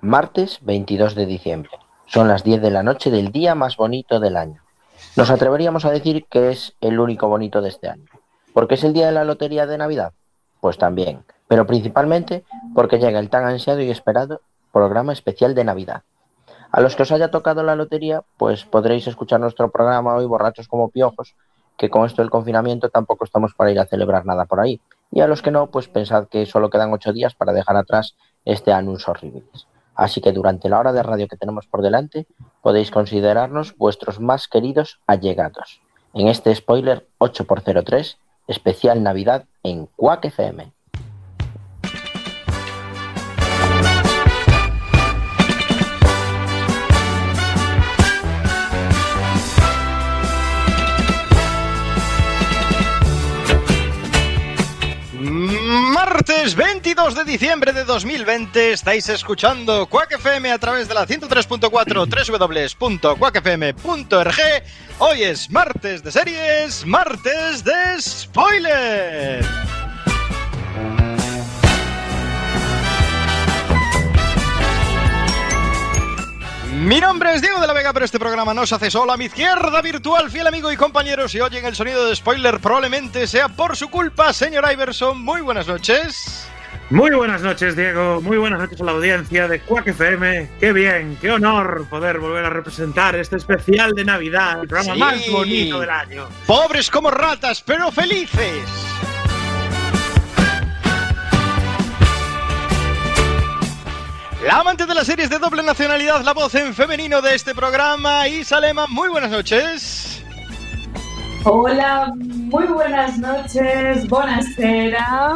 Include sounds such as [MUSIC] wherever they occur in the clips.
martes 22 de diciembre. Son las 10 de la noche del día más bonito del año. Nos atreveríamos a decir que es el único bonito de este año. ¿Por qué es el día de la lotería de Navidad? Pues también, pero principalmente porque llega el tan ansiado y esperado programa especial de Navidad. A los que os haya tocado la lotería, pues podréis escuchar nuestro programa hoy borrachos como piojos, que con esto del confinamiento tampoco estamos para ir a celebrar nada por ahí. Y a los que no, pues pensad que solo quedan ocho días para dejar atrás este anuncio horribles. Así que durante la hora de radio que tenemos por delante, podéis considerarnos vuestros más queridos allegados. En este spoiler 8x03, especial Navidad en Quack FM. Martes 22 de diciembre de 2020 estáis escuchando Quack FM a través de la 103.4 www.quackfm.org. Hoy es martes de series, martes de spoiler. Mi nombre es Diego de la Vega, pero este programa no se hace solo. A mi izquierda virtual, fiel amigo y compañero, si oyen el sonido de spoiler, probablemente sea por su culpa, señor Iverson. Muy buenas noches. Muy buenas noches, Diego. Muy buenas noches a la audiencia de Quack FM. Qué bien, qué honor poder volver a representar este especial de Navidad, el programa Sí. más bonito del año. Pobres como ratas, pero felices. La amante de las series de doble nacionalidad, la voz en femenino de este programa, Isa Lema. Muy buenas noches. Hola, muy buenas noches, buonasera.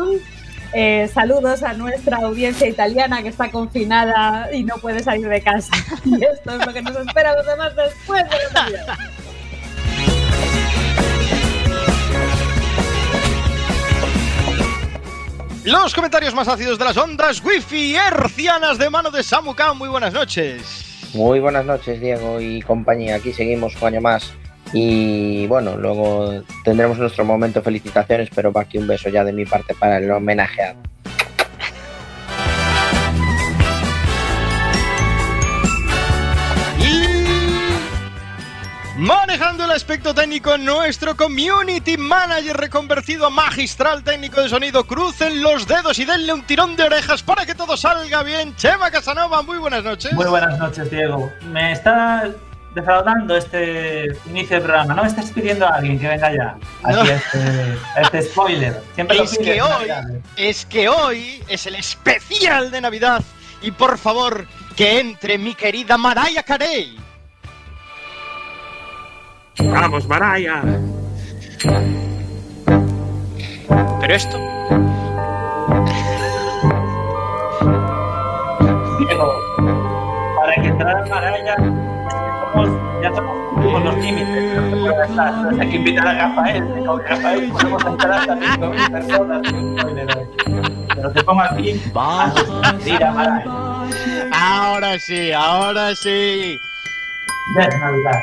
Eh, saludos a nuestra audiencia italiana que está confinada y no puede salir de casa. [LAUGHS] Y esto es lo que nos espera los demás después de Navidad. Los comentarios más ácidos de las ondas wifi hercianas de mano de Samuka. Muy buenas noches. Muy buenas noches, Diego y compañía. Aquí seguimos un año más. Y bueno, luego tendremos nuestro momento felicitaciones, pero va aquí un beso ya de mi parte para el homenajeado. Manejando el aspecto técnico, nuestro community manager reconvertido a magistral técnico de sonido. Crucen los dedos y denle un tirón de orejas para que todo salga bien. Chema Casanova, muy buenas noches. Muy buenas noches, Diego. Me está defraudando este inicio del programa. No me estás pidiendo a alguien que venga ya. Aquí No. a este, este spoiler. Siempre lo Es pides que hoy, Navidades. es que hoy es el especial de Navidad. Y por favor, que entre mi querida Mariah Carey. Vamos, Maraya. Pero esto. Diego, para que entrara Maraya, somos, ya somos cumplimos los límites. Hay que invitar a Rafael. Con Rafael podemos entrar con mil personas. Pero te pongo aquí a Maraya. Ahora sí, ahora sí. Ya es Navidad.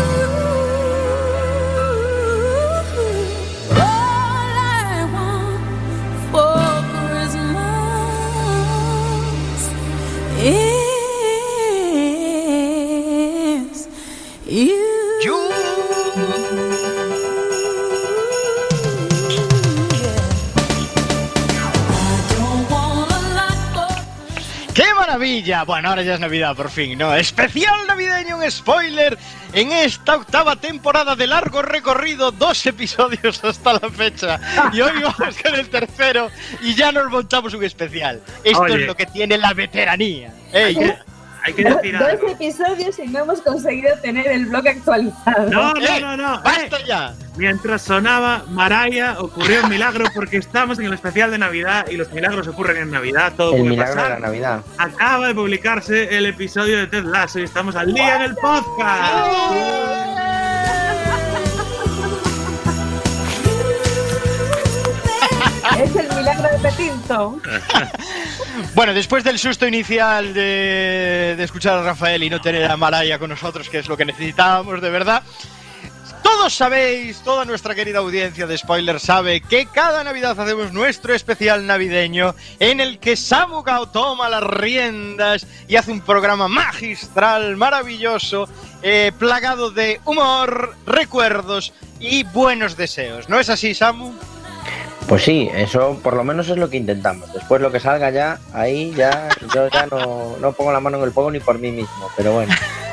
Oh. Maravilla! Bueno, ahora ya es Navidad, por fin, ¿no? Especial navideño, un spoiler en esta octava temporada de largo recorrido, dos episodios [LAUGHS] hasta la fecha. Y hoy vamos con el tercero y ya nos montamos un especial. Esto Oye. es lo que tiene la veteranía. Ey, Hay que, decir Dos algo. episodios y no hemos conseguido tener el blog actualizado. No, no, ¡Eh! no, no. eh. ¡Basta ya! Mientras sonaba Maraya, ocurrió un milagro porque estamos en el especial de Navidad y los milagros ocurren en Navidad. Todo El puede milagro de pasar. la Navidad. Acaba de publicarse el episodio de Ted Lasso y estamos al día en el podcast. Es de Petinto. [LAUGHS] Bueno, después del susto inicial de, escuchar a Rafael y no tener a Maraya con nosotros, que es lo que necesitábamos de verdad, todos sabéis, toda nuestra querida audiencia de spoilers sabe que cada Navidad hacemos nuestro especial navideño en el que Samu Gao toma las riendas y hace un programa magistral, maravilloso, eh, plagado de humor, recuerdos y buenos deseos. ¿No es así, Samu? Pues sí, eso por lo menos es lo que intentamos. Después lo que salga ya, ahí ya, yo ya no, no pongo la mano en el fuego ni por mí mismo, pero bueno. [LAUGHS]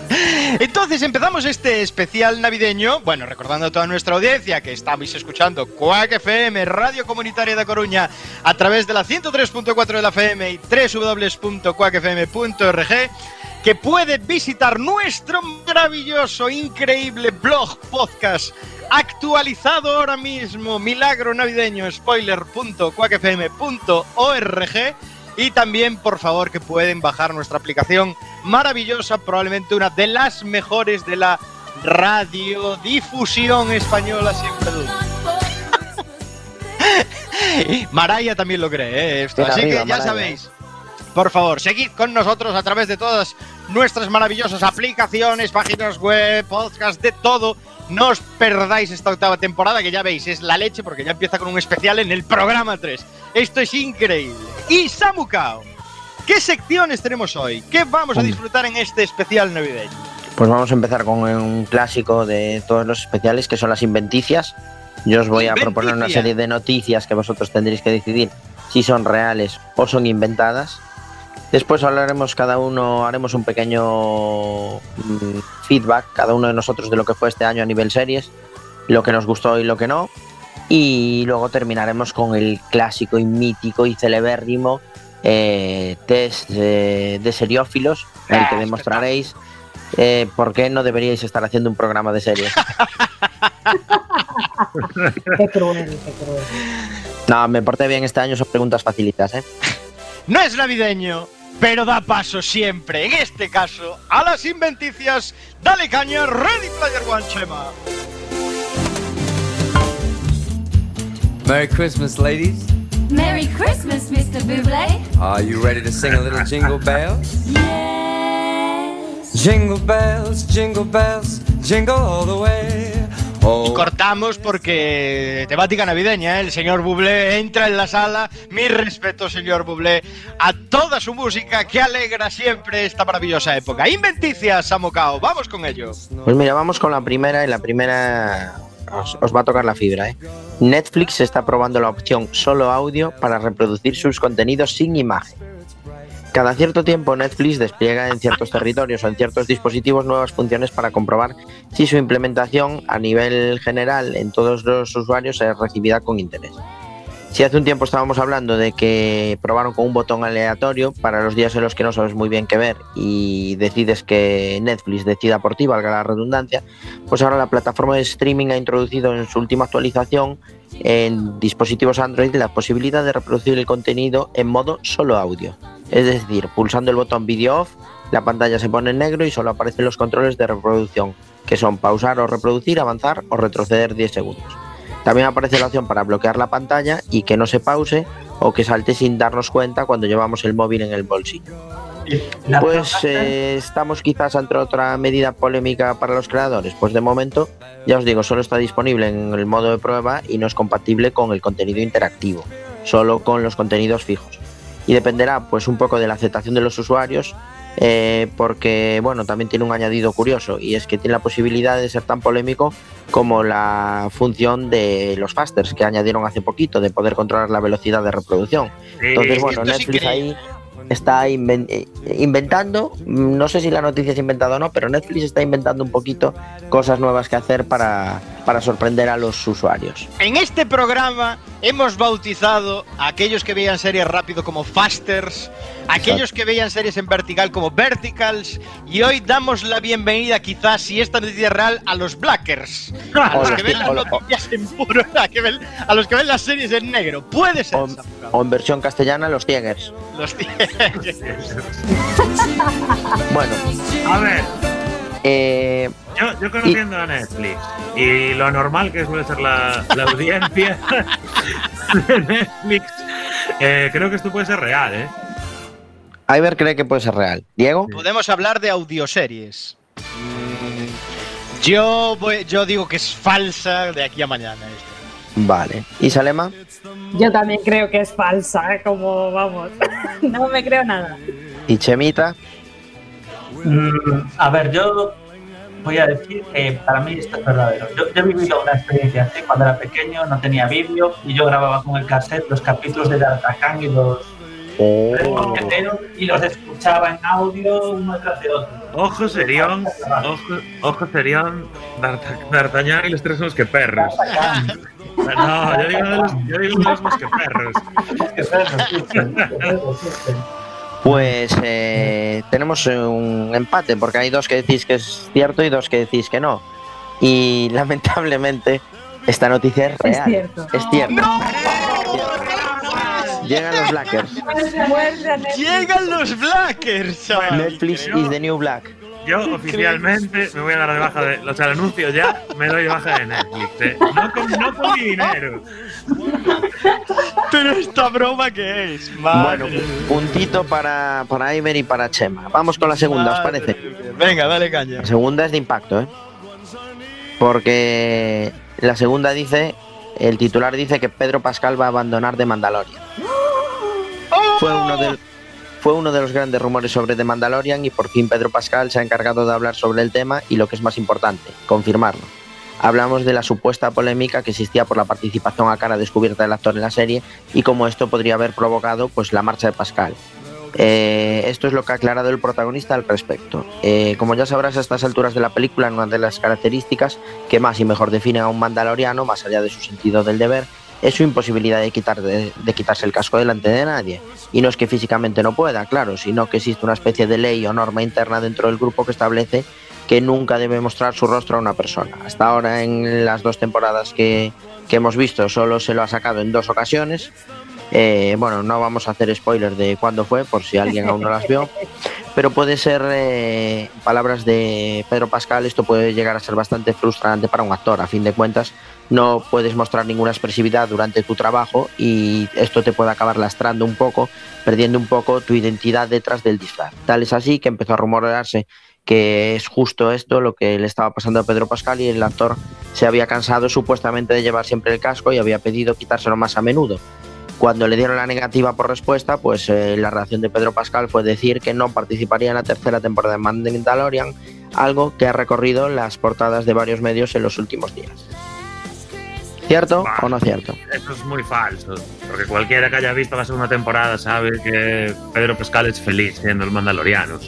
[LAUGHS] Entonces empezamos este especial navideño, bueno, recordando a toda nuestra audiencia que estáis escuchando Quack FM, Radio Comunitaria de Coruña, a través de la 103.4 de la FM y www.quackfm.org, que puede visitar nuestro maravilloso, increíble blog podcast actualizado ahora mismo, milagro navideño, spoiler.quackfm.org. Y también, por favor, que pueden bajar nuestra aplicación maravillosa, probablemente una de las mejores de la radiodifusión española, siempre. [LAUGHS] Maraya también lo cree, ¿eh? Esto. Así arriba, que ya Maraya. sabéis. Por favor, seguid con nosotros a través de todas nuestras maravillosas aplicaciones, páginas web, podcast, de todo. No os perdáis esta octava temporada, que ya veis, es la leche, porque ya empieza con un especial en el programa 3. Esto es increíble. Y Samukao, ¿qué secciones tenemos hoy? ¿Qué vamos a disfrutar en este especial navideño? Pues vamos a empezar con un clásico de todos los especiales, que son las inventicias. Yo os voy a proponer una serie de noticias que vosotros tendréis que decidir si son reales o son inventadas. Después hablaremos cada uno, haremos un pequeño mm, feedback, cada uno de nosotros, de lo que fue este año a nivel series, lo que nos gustó y lo que no. Y luego terminaremos con el clásico y mítico y celebérrimo eh, test eh, de seriófilos, en el que Ah, demostraréis eh, por qué no deberíais estar haciendo un programa de series. [LAUGHS] Qué cruel, qué cruel. No, me porté bien este año, son preguntas facilitas, ¿eh? No es navideño, pero da paso siempre, en este caso, a las inventicias. Dale caña, Ready Player One, Chema. Merry Christmas, ladies. Merry Christmas, Mr. Buble. Are you ready to sing a little [LAUGHS] jingle bells? Yes. Jingle bells, jingle bells, jingle all the way. Y cortamos porque temática navideña, ¿eh? el señor Bublé entra en la sala. Mi respeto, señor Bublé, a toda su música que alegra siempre esta maravillosa época. Inventicias, Samocao, vamos con ello. Pues mira, vamos con la primera y la primera os, os va a tocar la fibra, ¿eh? Netflix está probando la opción solo audio para reproducir sus contenidos sin imagen. Cada cierto tiempo Netflix despliega en ciertos territorios o en ciertos dispositivos nuevas funciones para comprobar si su implementación a nivel general en todos los usuarios es recibida con interés. Si hace un tiempo estábamos hablando de que probaron con un botón aleatorio para los días en los que no sabes muy bien qué ver y decides que Netflix decida por ti, valga la redundancia, pues ahora la plataforma de streaming ha introducido en su última actualización en dispositivos Android la posibilidad de reproducir el contenido en modo solo audio. Es decir, pulsando el botón Video Off, la pantalla se pone en negro y solo aparecen los controles de reproducción, que son pausar o reproducir, avanzar o retroceder 10 segundos. También aparece la opción para bloquear la pantalla y que no se pause o que salte sin darnos cuenta cuando llevamos el móvil en el bolsillo. Pues eh, estamos quizás ante otra medida polémica para los creadores. Pues de momento, ya os digo, solo está disponible en el modo de prueba y no es compatible con el contenido interactivo, solo con los contenidos fijos. Y dependerá pues un poco de la aceptación de los usuarios, eh, porque bueno, también tiene un añadido curioso y es que tiene la posibilidad de ser tan polémico como la función de los fasters que añadieron hace poquito, de poder controlar la velocidad de reproducción. Entonces, bueno, Netflix ahí está eh, inventando, no sé si la noticia es inventada o no, pero Netflix está inventando un poquito cosas nuevas que hacer para, para sorprender a los usuarios. En este programa hemos bautizado a aquellos que veían series rápido como Fasters, a aquellos que veían series en vertical como Verticals, y hoy damos la bienvenida, quizás, si esta noticia es real, a los Blackers. [LAUGHS] A los que ven las noticias en puro, [LAUGHS] a, que ven- a los que ven las series en negro. Puede ser. O, o en versión castellana, los Tigers. Los [LAUGHS] Bueno, A ver, eh, yo, yo conociendo a Netflix y lo normal que suele ser la, la audiencia [LAUGHS] de Netflix, eh, creo que esto puede ser real, ¿eh? Iber cree que puede ser real. Diego, Podemos hablar de audioseries. Mm, Yo, voy- yo digo que es falsa de aquí a mañana. esto. vale. ¿Y Salema? Yo también creo que es falsa, ¿eh? como vamos. [LAUGHS] No me creo nada. ¿Y Chemita? Mm, a ver, yo voy a decir que para mí esto es verdadero. Yo, yo he vivido una experiencia así cuando era pequeño, no tenía vídeo y yo grababa con el cassette los capítulos de D'Artagnan y los Oh. Tres mosqueteros y los escuchaba en audio uno tras de otro. Ojo serión, ojo, ojo serión, D'Art- D'Artagnan y los tres mosqueperros. No, yo digo los, yo digo los mosqueperros. Pues eh, tenemos un empate, porque hay dos que decís que es cierto y dos que decís que no. Y [LAUGHS] lamentablemente, esta noticia es Es real. cierto. Es cierto. Llegan los Blackers. Llegan los Blackers, chaval. Netflix is the new black. Yo oficialmente me voy a dar de baja de. O sea, el anuncio ya me doy de baja de Netflix, ¿eh? No con, no con mi dinero. Pero esta broma que es, Bueno, madre. puntito para, para Iber y para Chema. Vamos con la segunda, ¿os parece? Venga, dale caña. La segunda es de impacto, ¿eh? Porque la segunda dice, el titular dice que Pedro Pascal va a abandonar The Mandalorian. Fue uno de, fue uno de los grandes rumores sobre The Mandalorian y por fin Pedro Pascal se ha encargado de hablar sobre el tema y lo que es más importante, confirmarlo. Hablamos de la supuesta polémica que existía por la participación a cara descubierta del actor en la serie y cómo esto podría haber provocado pues, la marcha de Pascal. Eh, esto es lo que ha aclarado el protagonista al respecto. Eh, como ya sabrás a estas alturas de la película, una de las características que más y mejor definen a un mandaloriano, más allá de su sentido del deber, es su imposibilidad de, quitar de, quitarse el casco delante de nadie. Y no es que físicamente no pueda, claro, sino que existe una especie de ley o norma interna dentro del grupo que establece que nunca debe mostrar su rostro a una persona. Hasta ahora en las dos temporadas que, que hemos visto solo se lo ha sacado en dos ocasiones. Eh, bueno, no vamos a hacer spoilers de cuándo fue, por si alguien aún no las vio. [LAUGHS] Pero puede ser, eh, palabras de Pedro Pascal, esto puede llegar a ser bastante frustrante para un actor. A fin de cuentas, no puedes mostrar ninguna expresividad durante tu trabajo y esto te puede acabar lastrando un poco, perdiendo un poco tu identidad detrás del disfraz. Tal es así que empezó a rumorarse que es justo esto lo que le estaba pasando a Pedro Pascal y el actor se había cansado supuestamente de llevar siempre el casco y había pedido quitárselo más a menudo. Cuando le dieron la negativa por respuesta, pues eh, la reacción de Pedro Pascal fue decir que no participaría en la tercera temporada de Mandalorian, algo que ha recorrido las portadas de varios medios en los últimos días. ¿Cierto o no cierto? Eso es muy falso. Porque cualquiera que haya visto la segunda temporada sabe que Pedro Pascal es feliz siendo el Mandaloriano.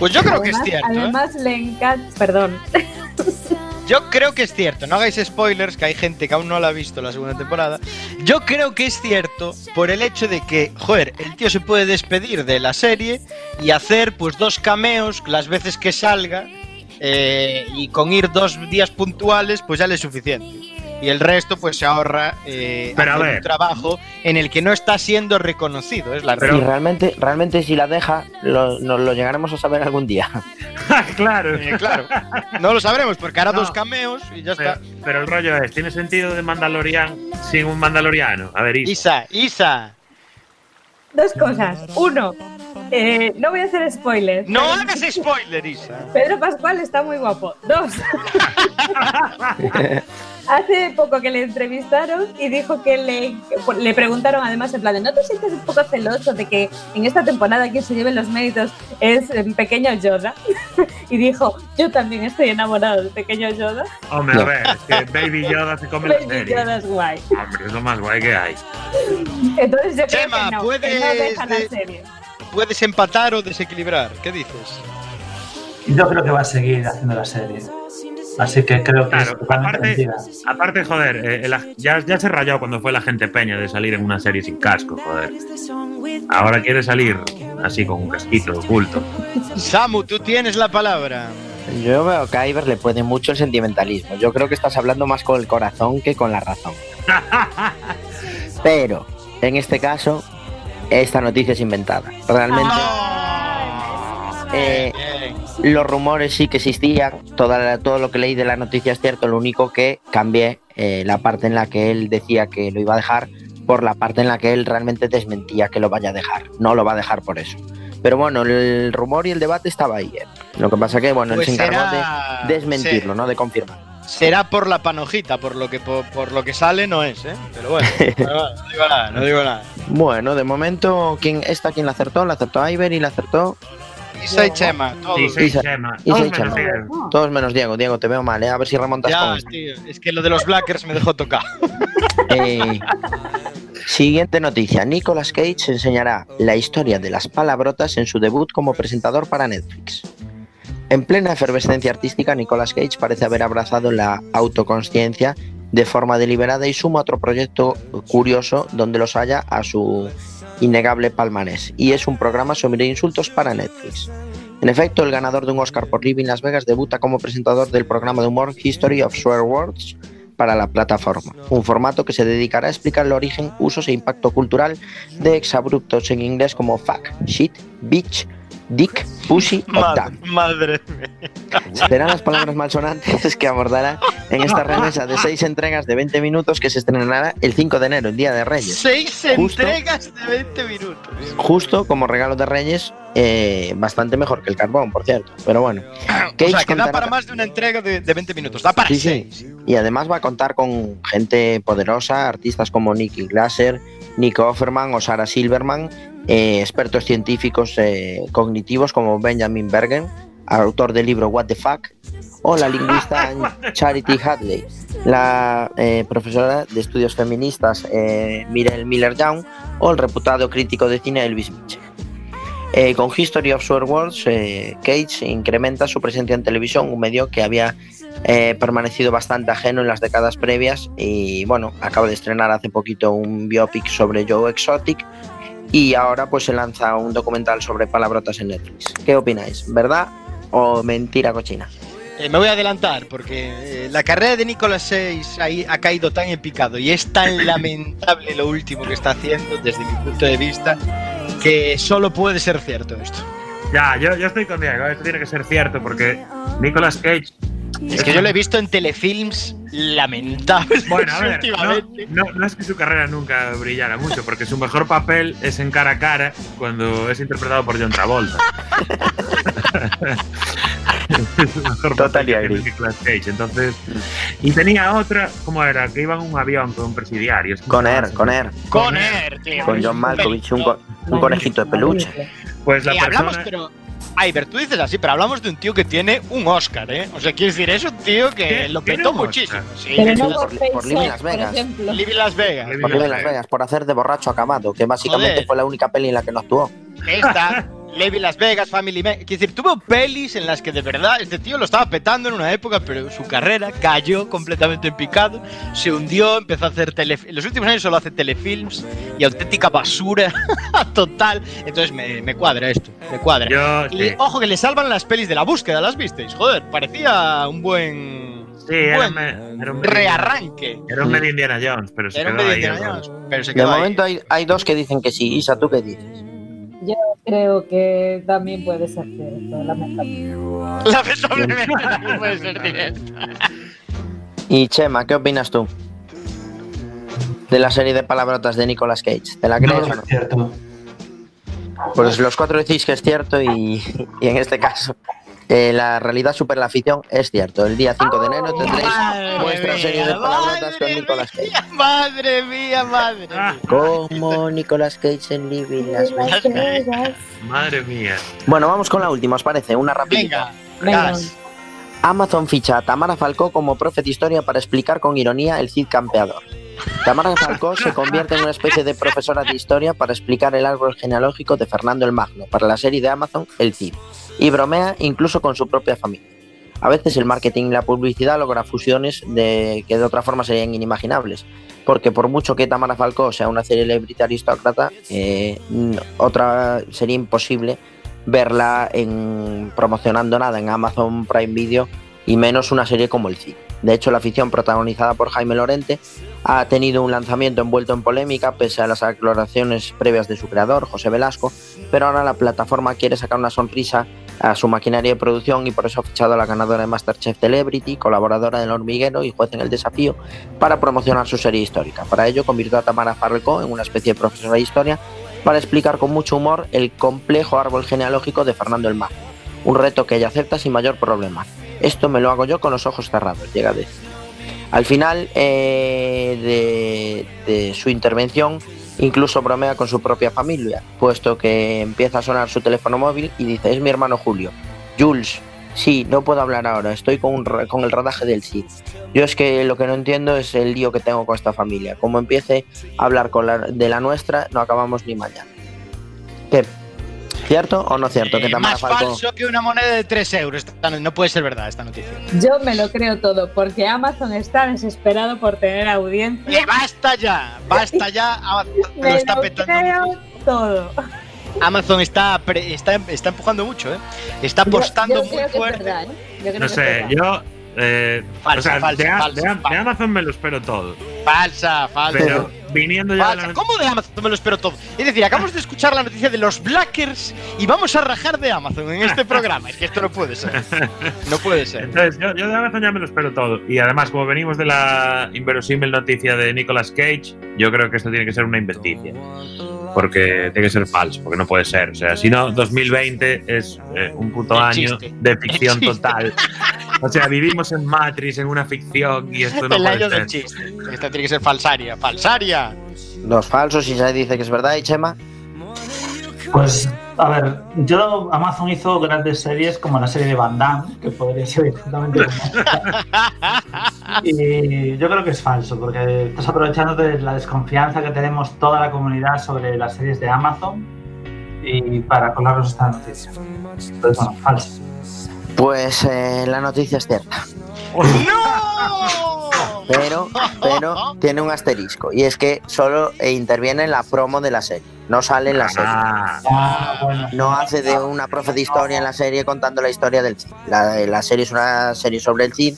Pues yo creo que es Además- cierto. ¿eh? Además, le encanta. Perdón. [LAUGHS] Yo creo que es cierto. No hagáis spoilers, que hay gente que aún no la ha visto la segunda temporada. Yo creo que es cierto por el hecho de que, joder, el tío se puede despedir de la serie y hacer pues dos cameos las veces que salga. eh, y con ir dos días puntuales, pues ya le es suficiente. Y el resto, pues se ahorra eh, Pero a hacer ver. un trabajo en el que no está siendo reconocido. Es la realidad. realmente, realmente si la deja, lo, nos lo llegaremos a saber algún día. [LAUGHS] claro. Eh, claro, no lo sabremos porque hará No. dos cameos y ya Pero, está. pero el rollo es, ¿tiene sentido de Mandalorian sin un Mandaloriano? A ver, Isa. Isa, Isa, Dos cosas. Uno, eh, no voy a hacer spoilers. no pero hagas spoiler, Isa. Pedro Pascual está muy guapo. Dos. [LAUGHS] Hace poco que le entrevistaron y dijo que le, le preguntaron además en plan de, ¿no te sientes un poco celoso de que en esta temporada quien se lleve los méritos es el pequeño Yoda? [LAUGHS] y dijo, yo también estoy enamorado de pequeño Yoda. Hombre, a ver, es que Baby Yoda se come la Baby serie. Yoda es guay. Hombre, es lo más guay que hay. Entonces yo Chema, creo que no, que no puedes deja la serie. Puedes empatar o desequilibrar. ¿Qué dices? Yo creo que va a seguir haciendo la serie. Así que creo que Claro, aparte, aparte, joder, eh, el ya, ya se rayó cuando fue la gente peña de salir en una serie sin casco, joder. Ahora quiere salir así con un casquito oculto. Samu, tú tienes la palabra. Yo veo que a Iber le puede mucho el sentimentalismo. Yo creo que estás hablando más con el corazón que con la razón. [LAUGHS] Pero, en este caso, esta noticia es inventada. Realmente, eh, los rumores sí que existían. Toda la- todo lo que leí de la noticia es cierto. Lo único que cambié eh, la parte en la que él decía que lo iba a dejar por la parte en la que él realmente desmentía que lo vaya a dejar. No lo va a dejar por eso. Pero bueno, el rumor y el debate estaba ahí. ¿eh? Lo que pasa que, bueno, Pues él se encargó será- de desmentirlo, no de confirmar. Será por la panojita, por lo que por, por lo que sale no es, ¿eh? Pero bueno, [LAUGHS] no digo nada, no digo nada. Bueno, de momento, ¿quién, esta quien la acertó? La acertó Iber y la acertó Isa y Chema, todos. Chema. Todos Chema. menos Diego. todos menos Diego. Diego, te veo mal, ¿eh? A ver si remontas Ya, tío, es que lo de los Blackers me dejó tocar. [LAUGHS] Eh, siguiente noticia. Nicolas Cage enseñará la historia de las palabrotas en su debut como presentador para Netflix. En plena efervescencia artística, Nicolas Cage parece haber abrazado la autoconsciencia de forma deliberada y suma otro proyecto curioso donde los haya a su innegable palmarés, y es un programa sobre insultos para Netflix. En efecto, el ganador de un Oscar por Living Las Vegas debuta como presentador del programa de humor History of Swear Words para la plataforma, un formato que se dedicará a explicar el origen, usos e impacto cultural de exabruptos en inglés como fuck, shit, bitch, dick, pussy [LAUGHS] o Madre, mía. Serán las palabras malsonantes que abordará en esta [LAUGHS] remesa de seis entregas de 20 minutos que se estrenará el 5 de enero, el Día de Reyes. Seis Justo. entregas de 20 minutos. Justo como regalo de Reyes, eh, bastante mejor que el carbón, por cierto. Pero bueno, o sea, Cage que da para más de una entrega de, de 20 minutos. Da para Sí, sí. seis. Y además va a contar con gente poderosa, artistas como Nicky Glaser, Nico Offerman o Sarah Silverman, eh, expertos científicos eh, cognitivos como Benjamin Bergen, autor del libro What the Fuck, o la lingüista [LAUGHS] Charity Hadley, la eh, profesora de estudios feministas Mirel Miller Young o el reputado crítico de cine Elvis Mitchell. Eh, con History of Swear Words, eh, Cage incrementa su presencia en televisión, un medio que había eh, permanecido bastante ajeno en las décadas previas y bueno, acaba de estrenar hace poquito un biopic sobre Joe Exotic y ahora pues se lanza un documental sobre palabrotas en Netflix. ¿Qué opináis? ¿Verdad o mentira cochina? Eh, me voy a adelantar porque eh, la carrera de Nicolas Cage ahí ha caído tan en picado y es tan [LAUGHS] lamentable lo último que está haciendo desde mi punto de vista que solo puede ser cierto esto. Ya, yo, yo estoy con Diego, esto tiene que ser cierto porque Nicolas Cage. Es que yo lo he visto en telefilms lamentables [LAUGHS] Bueno, a ver, no, últimamente. no, no es que su carrera nunca brillara mucho, porque su mejor papel es en cara a cara cuando es interpretado por John Travolta. [LAUGHS] es su mejor Total papel y. Entonces, y tenía otra, ¿cómo era? Que iba en un avión con presidiarios. Con Air, con Air, Con Air, tío. con John Malkovich, un, co- un conejito de peluche. Pues la Y hablamos, persona. pero. Tú dices así, pero hablamos de un tío que tiene un Oscar, ¿eh? O sea, quiero decir, es un tío que lo ¿Tiene petó muchísimo. Sí, Pero no por- por, por Living Las por Vegas. ejemplo. Living Las Vegas. Por Living Las Vegas. Por hacer de borracho acabado, que básicamente Joder. fue la única peli en la que no actuó. Esta, [LAUGHS] Levi Las Vegas, Family Man. Quiero decir, tuvo pelis en las que de verdad este tío lo estaba petando en una época, pero su carrera cayó completamente en picado, se hundió, empezó a hacer telefilms. En los últimos años solo hace telefilms y auténtica basura [LAUGHS] total. Entonces me, me cuadra esto, me cuadra. Yo, Y sí. ojo que le salvan las pelis de la búsqueda, ¿las visteis? Joder, parecía un buen. Sí, un era, me- era un rearranque. Era un medio Indiana Jones, pero se Era un quedó medio ahí. Indiana algo. Jones, pero se De ahí. momento hay, hay dos que dicen que sí. Isa, ¿tú qué dices? Yo creo que también puede ser cierto, lamentablemente. Lamentablemente también puede ser directo. Y Chema, ¿qué opinas tú? De la serie de palabrotas de Nicolas Cage. ¿Te la crees No o es no? cierto. Pues los cuatro decís que es cierto y, y en este caso eh, la realidad supera la ficción, es cierto. El día 5 de enero tendréis Madre vuestra mía, serie de palabrotas con Nicolas Cage. mía, Madre mía, madre Ah. mía. Como Nicolas Cage en Living Las Vegas. Madre mía. Bueno, vamos con la última, ¿os parece? Una rapidita. Venga, Venga. Amazon ficha a Tamara Falcó como profe de historia para explicar con ironía el Cid campeador. Tamara Falcó se convierte en una especie de profesora de historia para explicar el árbol genealógico de Fernando el Magno para la serie de Amazon El Cid y bromea incluso con su propia familia. A veces el marketing y la publicidad logra fusiones de, que de otra forma serían inimaginables. Porque por mucho que Tamara Falcó sea una celebrity aristócrata, eh, otra sería imposible verla en, promocionando nada en Amazon Prime Video y menos una serie como El Cid. De hecho, la ficción protagonizada por Jaime Lorente ha tenido un lanzamiento envuelto en polémica pese a las aclaraciones previas de su creador, José Velasco, pero ahora la plataforma quiere sacar una sonrisa a su maquinaria de producción y por eso ha fichado a la ganadora de Masterchef Celebrity, colaboradora del hormiguero y juez en el desafío, para promocionar su serie histórica. Para ello convirtió a Tamara Farrelco en una especie de profesora de historia para explicar con mucho humor el complejo árbol genealógico de Fernando el Magno, un reto que ella acepta sin mayor problema. Esto me lo hago yo con los ojos cerrados, llega a decir. Al final eh, de su intervención, incluso bromea con su propia familia, puesto que empieza a sonar su teléfono móvil y dice, es mi hermano Julio. Jules, sí, no puedo hablar ahora, estoy con, un con el rodaje del CID. Yo es que lo que no entiendo es el lío que tengo con esta familia. Como empiece a hablar con la, de la nuestra, no acabamos ni mañana. ¿Qué? ¿Cierto o no cierto? que Eh, Tamara más Falcó- falso que una moneda de 3 euros. No, puede ser verdad esta noticia. Yo me lo creo todo, porque Amazon está desesperado por tener audiencia. ¡Eh, basta ya! ¡Basta ya! [LAUGHS] Amazon lo Me está lo petando creo todo. Amazon está, pre- está, está empujando mucho, ¿eh? Está Yo- apostando yo muy creo que es fuerte. verdad, ¿eh? Yo creo No que es sé, verdad. yo. eh, Falsa, o sea, falsa, de, falsa, de de Amazon me lo espero todo. Falsa, falsa. Pero viniendo ya de Falsa. la ¿Cómo de Amazon me lo espero todo? Es decir, acabamos de escuchar la noticia de los Blackers y vamos a rajar de Amazon en este programa. Es que esto no puede ser. [LAUGHS] No puede ser. Entonces, yo, yo de Amazon ya me lo espero todo. Y además, como venimos de la inverosímil noticia de Nicolas Cage, yo creo que esto tiene que ser una inventicia. Porque tiene que ser falso, porque no puede ser. O sea, si no, 2020 es eh, un puto El año chiste. de ficción total. [LAUGHS] O sea, vivimos en Matrix, en una ficción, y esto no el puede año del ser. chiste. Esta tiene que ser falsaria. ¡Falsaria! Los falsos y se dice que es verdad y Chema. Pues, a ver, yo Amazon hizo grandes series como la serie de Van Damme, que podría ser exactamente como [LAUGHS] Y yo creo que es falso, porque estás aprovechando de la desconfianza que tenemos toda la comunidad sobre las series de Amazon y para colarnos esta noticia. Entonces, bueno, falso. Pues eh, la noticia es cierta. ¡No! Pero, pero tiene un asterisco. Y es que solo eh, interviene en la promo de la serie. No sale en la serie. Ah, Ah, bueno. No hace de una profe de historia en la serie contando la historia del Cid. La, la serie es una serie sobre el Cid,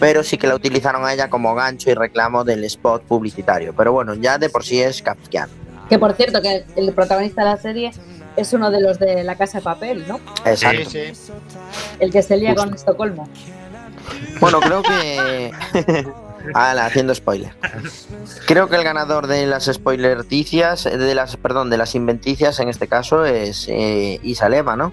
pero sí que la utilizaron a ella como gancho y reclamo del spot publicitario. Pero bueno, ya de por sí es kafkiano. Que por cierto, que el protagonista de la serie es uno de los de la Casa de Papel, ¿no? Exacto. Sí, sí. El que se lía Justo. con Estocolmo. Bueno, creo que. [LAUGHS] Ala, haciendo spoiler. Creo que el ganador de las spoilerticias, de las, perdón, de las inventicias en este caso es eh, Isalema, ¿no?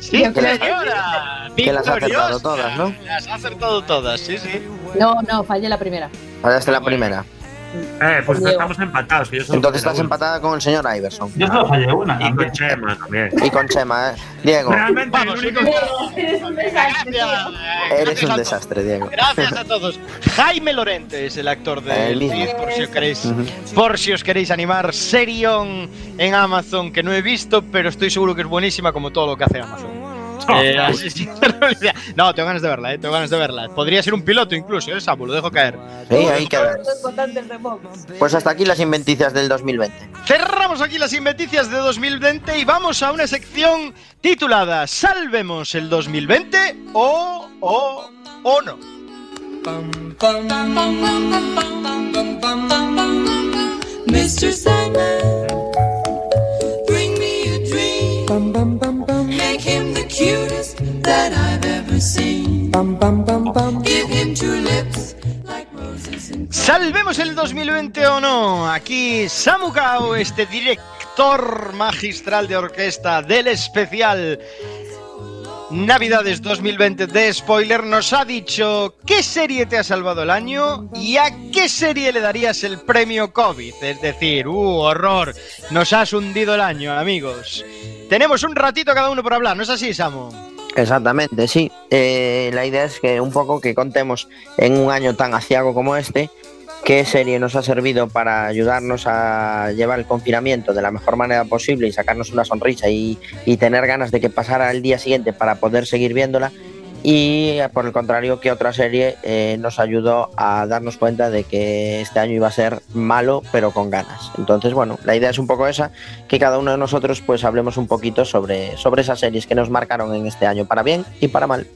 Sí, que- señora. que las ha acertado todas, ¿no? Las ha acertado todas, sí, sí. No, no, fallé la primera. Fallaste la primera. Eh, pues Diego. estamos empatados. que yo Entonces estás empatada con el señor Iverson. Yo solo fallé una. Y con Chema también. Y con Chema, ¿eh? Diego, Realmente, Vamos, el único. Eres un desastre, eres un a desastre, Diego. Gracias a todos. Jaime Lorente es el actor de El mismo. Cid, por si os queréis, por si os queréis animar. Serion en Amazon que no he visto, pero estoy seguro que es buenísima como todo lo que hace Amazon. Eh, no, tengo ganas de verla, eh, tengo ganas de verla. Podría ser un piloto incluso, ¿eh? Samu, lo dejo caer. Sí, ahí queda. Pues hasta aquí las inventicias del 2020. Cerramos aquí las inventicias de 2020 y vamos a una sección titulada Salvemos el 2020 o o o no. Mr. Sandman, cutest that I've ever seen. bum bum bum bum. Give him two lips like roses and Salvemos el 2020 o no. Aquí Samu Kao, este director magistral de orquesta del especial Navidades 2020 de Spoiler, nos ha dicho qué serie te ha salvado el año y a qué serie le darías el premio COVID. Es decir, ¡uh, horror! Nos has hundido el año, amigos. Tenemos un ratito cada uno por hablar, ¿no es así, Samu? Exactamente, sí. Eh, la idea es que un poco que contemos en un año tan aciago como este, qué serie nos ha servido para ayudarnos a llevar el confinamiento de la mejor manera posible y sacarnos una sonrisa y, tener ganas de que pasara el día siguiente para poder seguir viéndola. y por el contrario que otra serie eh, nos ayudó a darnos cuenta de que este año iba a ser malo pero con ganas. Entonces, bueno, la idea es un poco esa, que cada uno de nosotros pues hablemos un poquito sobre, sobre esas series que nos marcaron en este año, para bien y para mal.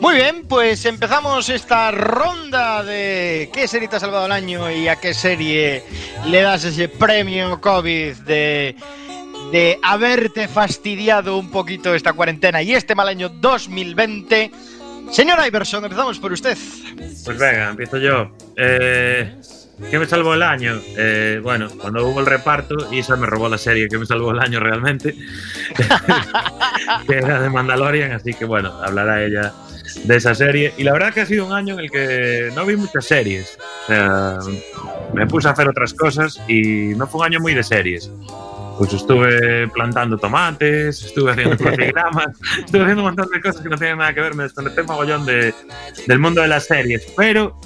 Muy bien, pues empezamos esta ronda de qué serie te ha salvado el año y a qué serie le das ese premio COVID de, de haberte fastidiado un poquito esta cuarentena y este mal año 2020. Señor Iverson, empezamos por usted. Pues venga, empiezo yo. Eh, ¿Qué me salvó el año? Eh, bueno, cuando hubo el reparto, Isa me robó la serie que me salvó el año realmente, [LAUGHS] que era de Mandalorian, así que bueno, hablará ella de esa serie. Y la verdad que ha sido un año en el que no vi muchas series. O sea, me puse a hacer otras cosas y no fue un año muy de series. Pues estuve plantando tomates, estuve haciendo [LAUGHS] crucigramas, estuve haciendo un montón de cosas que no tienen nada que ver. Me desconecté mogollón de, del mundo de las series. Pero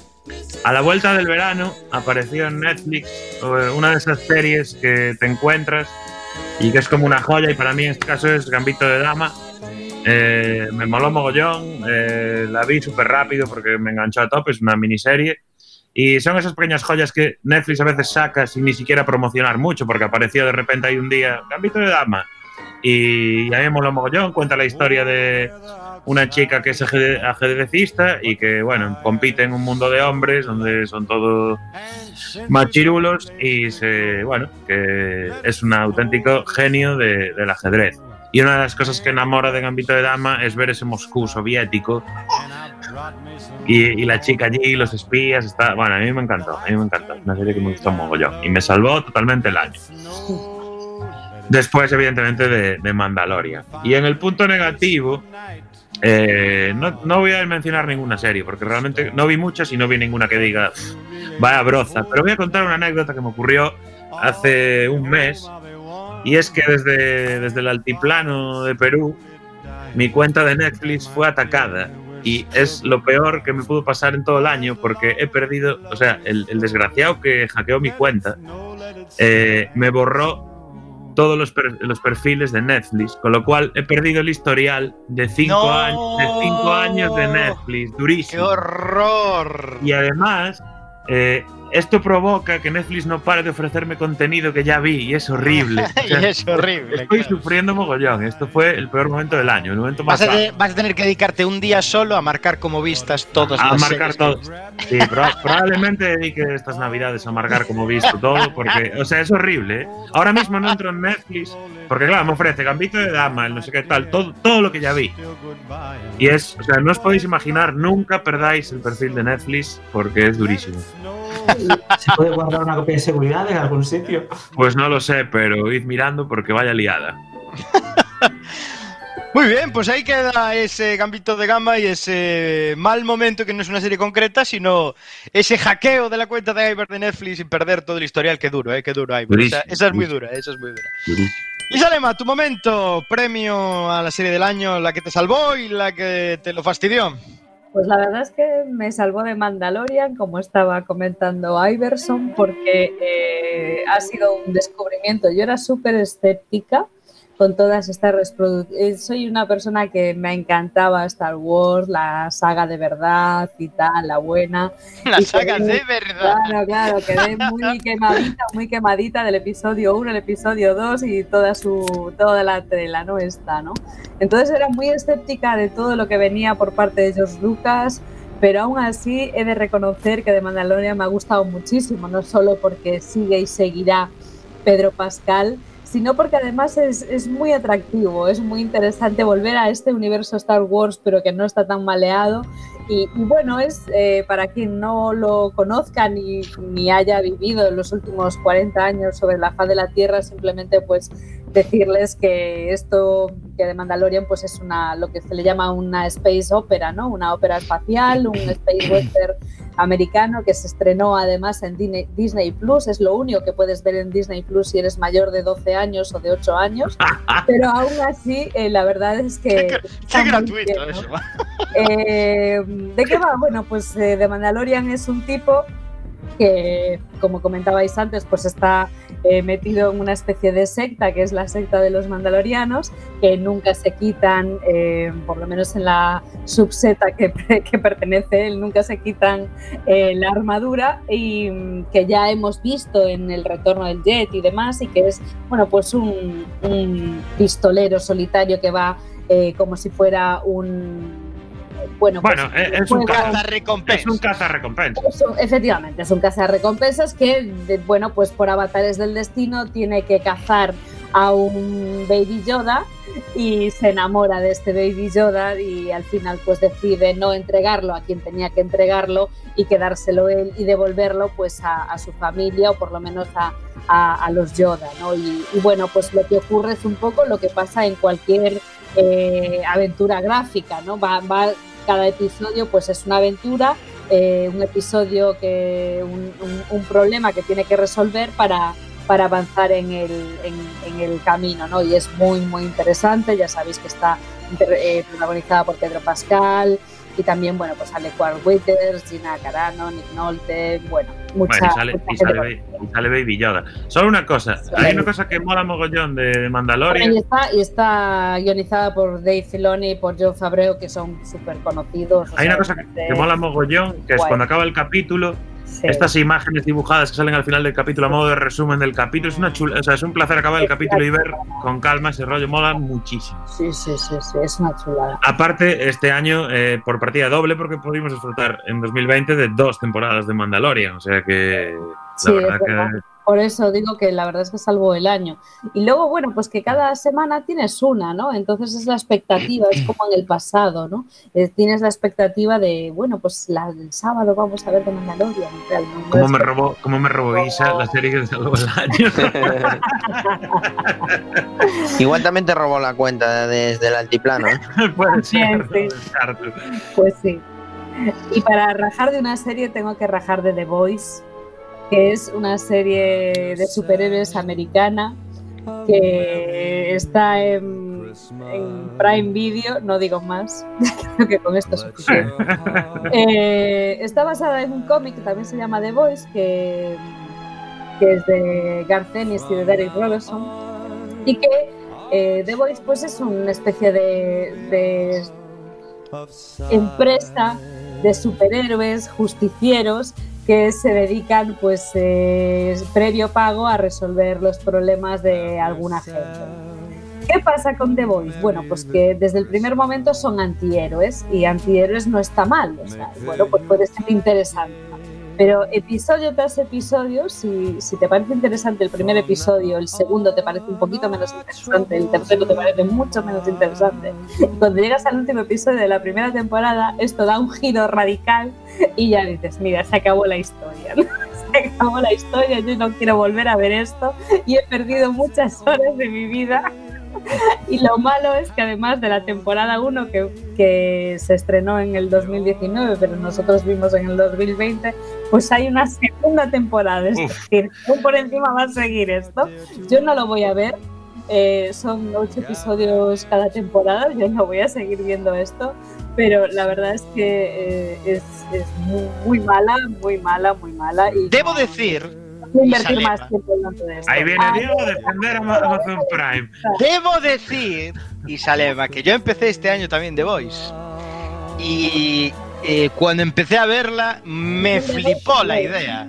a la vuelta del verano apareció en Netflix eh, una de esas series que te encuentras y que es como una joya. Y para mí en este caso es Gambito de Dama. Eh, me moló mogollón, eh, la vi súper rápido porque me enganchó a tope, es una miniserie. Y son esas pequeñas joyas que Netflix a veces saca sin ni siquiera promocionar mucho, porque apareció de repente ahí un día, Gambito de Dama. Y a mí me moló mogollón, cuenta la historia de una chica que es ajedre- ajedrecista y que, bueno, compite en un mundo de hombres donde son todos machirulos y se, bueno, que es un auténtico genio de- del ajedrez. Y una de las cosas que enamora de Gambito de Dama es ver ese Moscú soviético y, la chica allí, los espías, está, bueno, a mí me encantó, a mí me encantó, una serie que me gustó mogollón y me salvó totalmente el año. Después, evidentemente, de, de Mandalorian. Y en el punto negativo, eh, no, no voy a mencionar ninguna serie, porque realmente no vi muchas y no vi ninguna que diga, "Pff, vaya broza. Pero voy a contar una anécdota que me ocurrió hace un mes. Y es que desde, desde el altiplano de Perú, mi cuenta de Netflix fue atacada. Y es lo peor que me pudo pasar en todo el año, porque he perdido, o sea, el, el desgraciado que hackeó mi cuenta eh, me borró todos los, per- los perfiles de Netflix, con lo cual he perdido el historial de cinco, No. años, de cinco años de Netflix, ¡Qué durísimo. horror! Y además, eh, esto provoca que Netflix no pare de ofrecerme contenido que ya vi y es horrible. [LAUGHS] O y es horrible. Estoy claro. sufriendo mogollón. Esto fue el peor momento del año, el momento más Vas a, vas tener que dedicarte un día solo a marcar como vistas todas a las marcar todo. Sí, proba- probablemente dedique estas navidades a marcar como visto todo, porque, o sea, es horrible. ¿eh? Ahora mismo no entro en Netflix, porque claro, me ofrece Gambito de Dama, el no sé qué tal, todo, todo lo que ya vi. Y es, o sea, no os podéis imaginar, nunca perdáis el perfil de Netflix, porque es durísimo. ¿Se puede guardar una copia de seguridad en algún sitio? Pues no lo sé, pero id mirando porque vaya liada. Muy bien, pues ahí queda ese gambito de gama y ese mal momento que no es una serie concreta, sino ese hackeo de la cuenta de Iber de Netflix y perder todo el historial. Qué duro, ¿eh? Qué duro, Iber. Esa, Durísimo, esa es muy dura, esa es muy dura. Y Salema, tu momento, premio a la serie del año, la que te salvó y la que te lo fastidió. Pues la verdad es que me salvó de Mandalorian, como estaba comentando Iverson, porque eh, ha sido un descubrimiento. Yo era súper escéptica con todas estas reproducciones. Soy una persona que me encantaba Star Wars, la saga de verdad y tal, la buena. [LAUGHS] La Y saga quedé- de verdad. Claro, claro, quedé muy [LAUGHS] quemadita, muy quemadita del episodio 1, el episodio 2 y toda su toda la tela, ¿no? Esta, ¿no? Entonces era muy escéptica de todo lo que venía por parte de George Lucas, pero aún así he de reconocer que de Mandalorian me ha gustado muchísimo, no solo porque sigue y seguirá Pedro Pascal, sino porque además es, es muy atractivo, es muy interesante volver a este universo Star Wars, pero que no está tan maleado. Y, y bueno, es eh, para quien no lo conozca ni, ni haya vivido en los últimos 40 años sobre la faz de la Tierra, simplemente pues decirles que esto que de Mandalorian pues es una lo que se le llama una space opera, ¿no? Una ópera espacial, un [CLEARS THROAT] space western americano que se estrenó además en Disney Plus, es lo único que puedes ver en Disney Plus si eres mayor de 12 años o de 8 años, [LAUGHS] pero aún así eh, la verdad es que Qué gratuito bien, ¿no? eso. Eh, ¿De qué va? Bueno, pues eh, The Mandalorian es un tipo que como comentabais antes, pues está eh, metido en una especie de secta, que es la secta de los mandalorianos, que nunca se quitan, eh, por lo menos en la subseta que, [LAUGHS] que pertenece él, nunca se quitan eh, la armadura y mm, que ya hemos visto en el retorno del jet y demás, y que es, bueno, pues un, un pistolero solitario que va eh, como si fuera un... Bueno, pues, Bueno, es, es un juega- caza, Cazarrecompensas. es un cazarrecompensa. eso, efectivamente, es un cazarrecompensas que, de- bueno, pues por avatares del destino tiene que cazar a un Baby Yoda y se enamora de este Baby Yoda y al final pues decide no entregarlo a quien tenía que entregarlo y quedárselo él y devolverlo pues a, a su familia o por lo menos a, a- a los Yoda, ¿no? Y, y, bueno, pues lo que ocurre es un poco lo que pasa en cualquier eh, aventura gráfica, ¿no? Va, va- cada episodio pues es una aventura eh, un episodio que un, un- un problema que tiene que resolver para, para avanzar en el, en, el camino, ¿no? Y es muy, muy interesante, ya sabéis que está eh, protagonizada por Pedro Pascal y también, bueno, pues sale Quark Withers, Gina Carano, Nick Nolte, bueno, mucha, Bueno, y sale, mucha y sale, gente. Ba- y sale Baby Yoda. Solo una cosa, hay una cosa que mola mogollón de Mandalorian. y, está, y está guionizada por Dave Filoni y por Joe Fabreo, que son súper conocidos. Hay una cosa que, que mola mogollón, que es cuando acaba el capítulo, sí. estas imágenes dibujadas que salen al final del capítulo a modo de resumen del capítulo, es una chula, o sea, es un placer acabar el capítulo y ver con calma ese rollo, mola muchísimo. Sí, sí, sí, sí, es una chulada. Aparte, este año, eh, por partida doble, porque pudimos disfrutar en 2020 de dos temporadas de Mandalorian, o sea que Sí, la es verdad. que Por eso digo que la verdad es que salvo el año. Y luego, bueno, pues que cada semana tienes una, ¿no? Entonces es la expectativa, es como en el pasado, ¿no? Eh, tienes la expectativa de, bueno, pues la, el sábado vamos a ver de Mandalorian. realmente. Es me robó, como me robó Isa la serie que salvó el año. [LAUGHS] Igual también te robó la cuenta desde el altiplano. ¿eh? [LAUGHS] Puede ser, Sí. Pues sí. Y para rajar de una serie tengo que rajar de The Voice, que es una serie de superhéroes americana que está en, Prime Video, no digo más, [LAUGHS] creo que con esto es suficiente. Eh, está basada en un cómic que también se llama The Voice, que, que es de Garth y de Derek Robertson, y que eh, The Voice pues es una especie de- de empresa de superhéroes justicieros que se dedican pues eh, previo pago a resolver los problemas de alguna gente. ¿Qué pasa con The Voice? Bueno, pues que desde el primer momento son antihéroes y antihéroes no está mal, o sea, bueno, pues puede ser interesante. Pero episodio tras episodio, si, si te parece interesante el primer episodio, el segundo te parece un poquito menos interesante, el tercero te parece mucho menos interesante, cuando llegas al último episodio de la primera temporada, esto da un giro radical y ya dices, mira, se acabó la historia. [LAUGHS] Se acabó la historia, yo no quiero volver a ver esto y he perdido muchas horas de mi vida. [LAUGHS] Y lo malo es que además de la temporada 1 que, que se estrenó en el 2019, pero nosotros vimos en el 2020, pues hay una segunda temporada. Es decir, aún por encima va a seguir esto. Yo no lo voy a ver, eh, son ocho episodios cada temporada, yo no voy a seguir viendo esto, pero la verdad es que eh, es, es muy, muy mala, muy mala, muy mala. Y Debo decir, invertir más tiempo esto. Ahí viene Diego a defender a Amazon Prime. debo decir, Isalema, que yo empecé este año también The Voice. Y eh, cuando empecé a verla, me flipó la idea.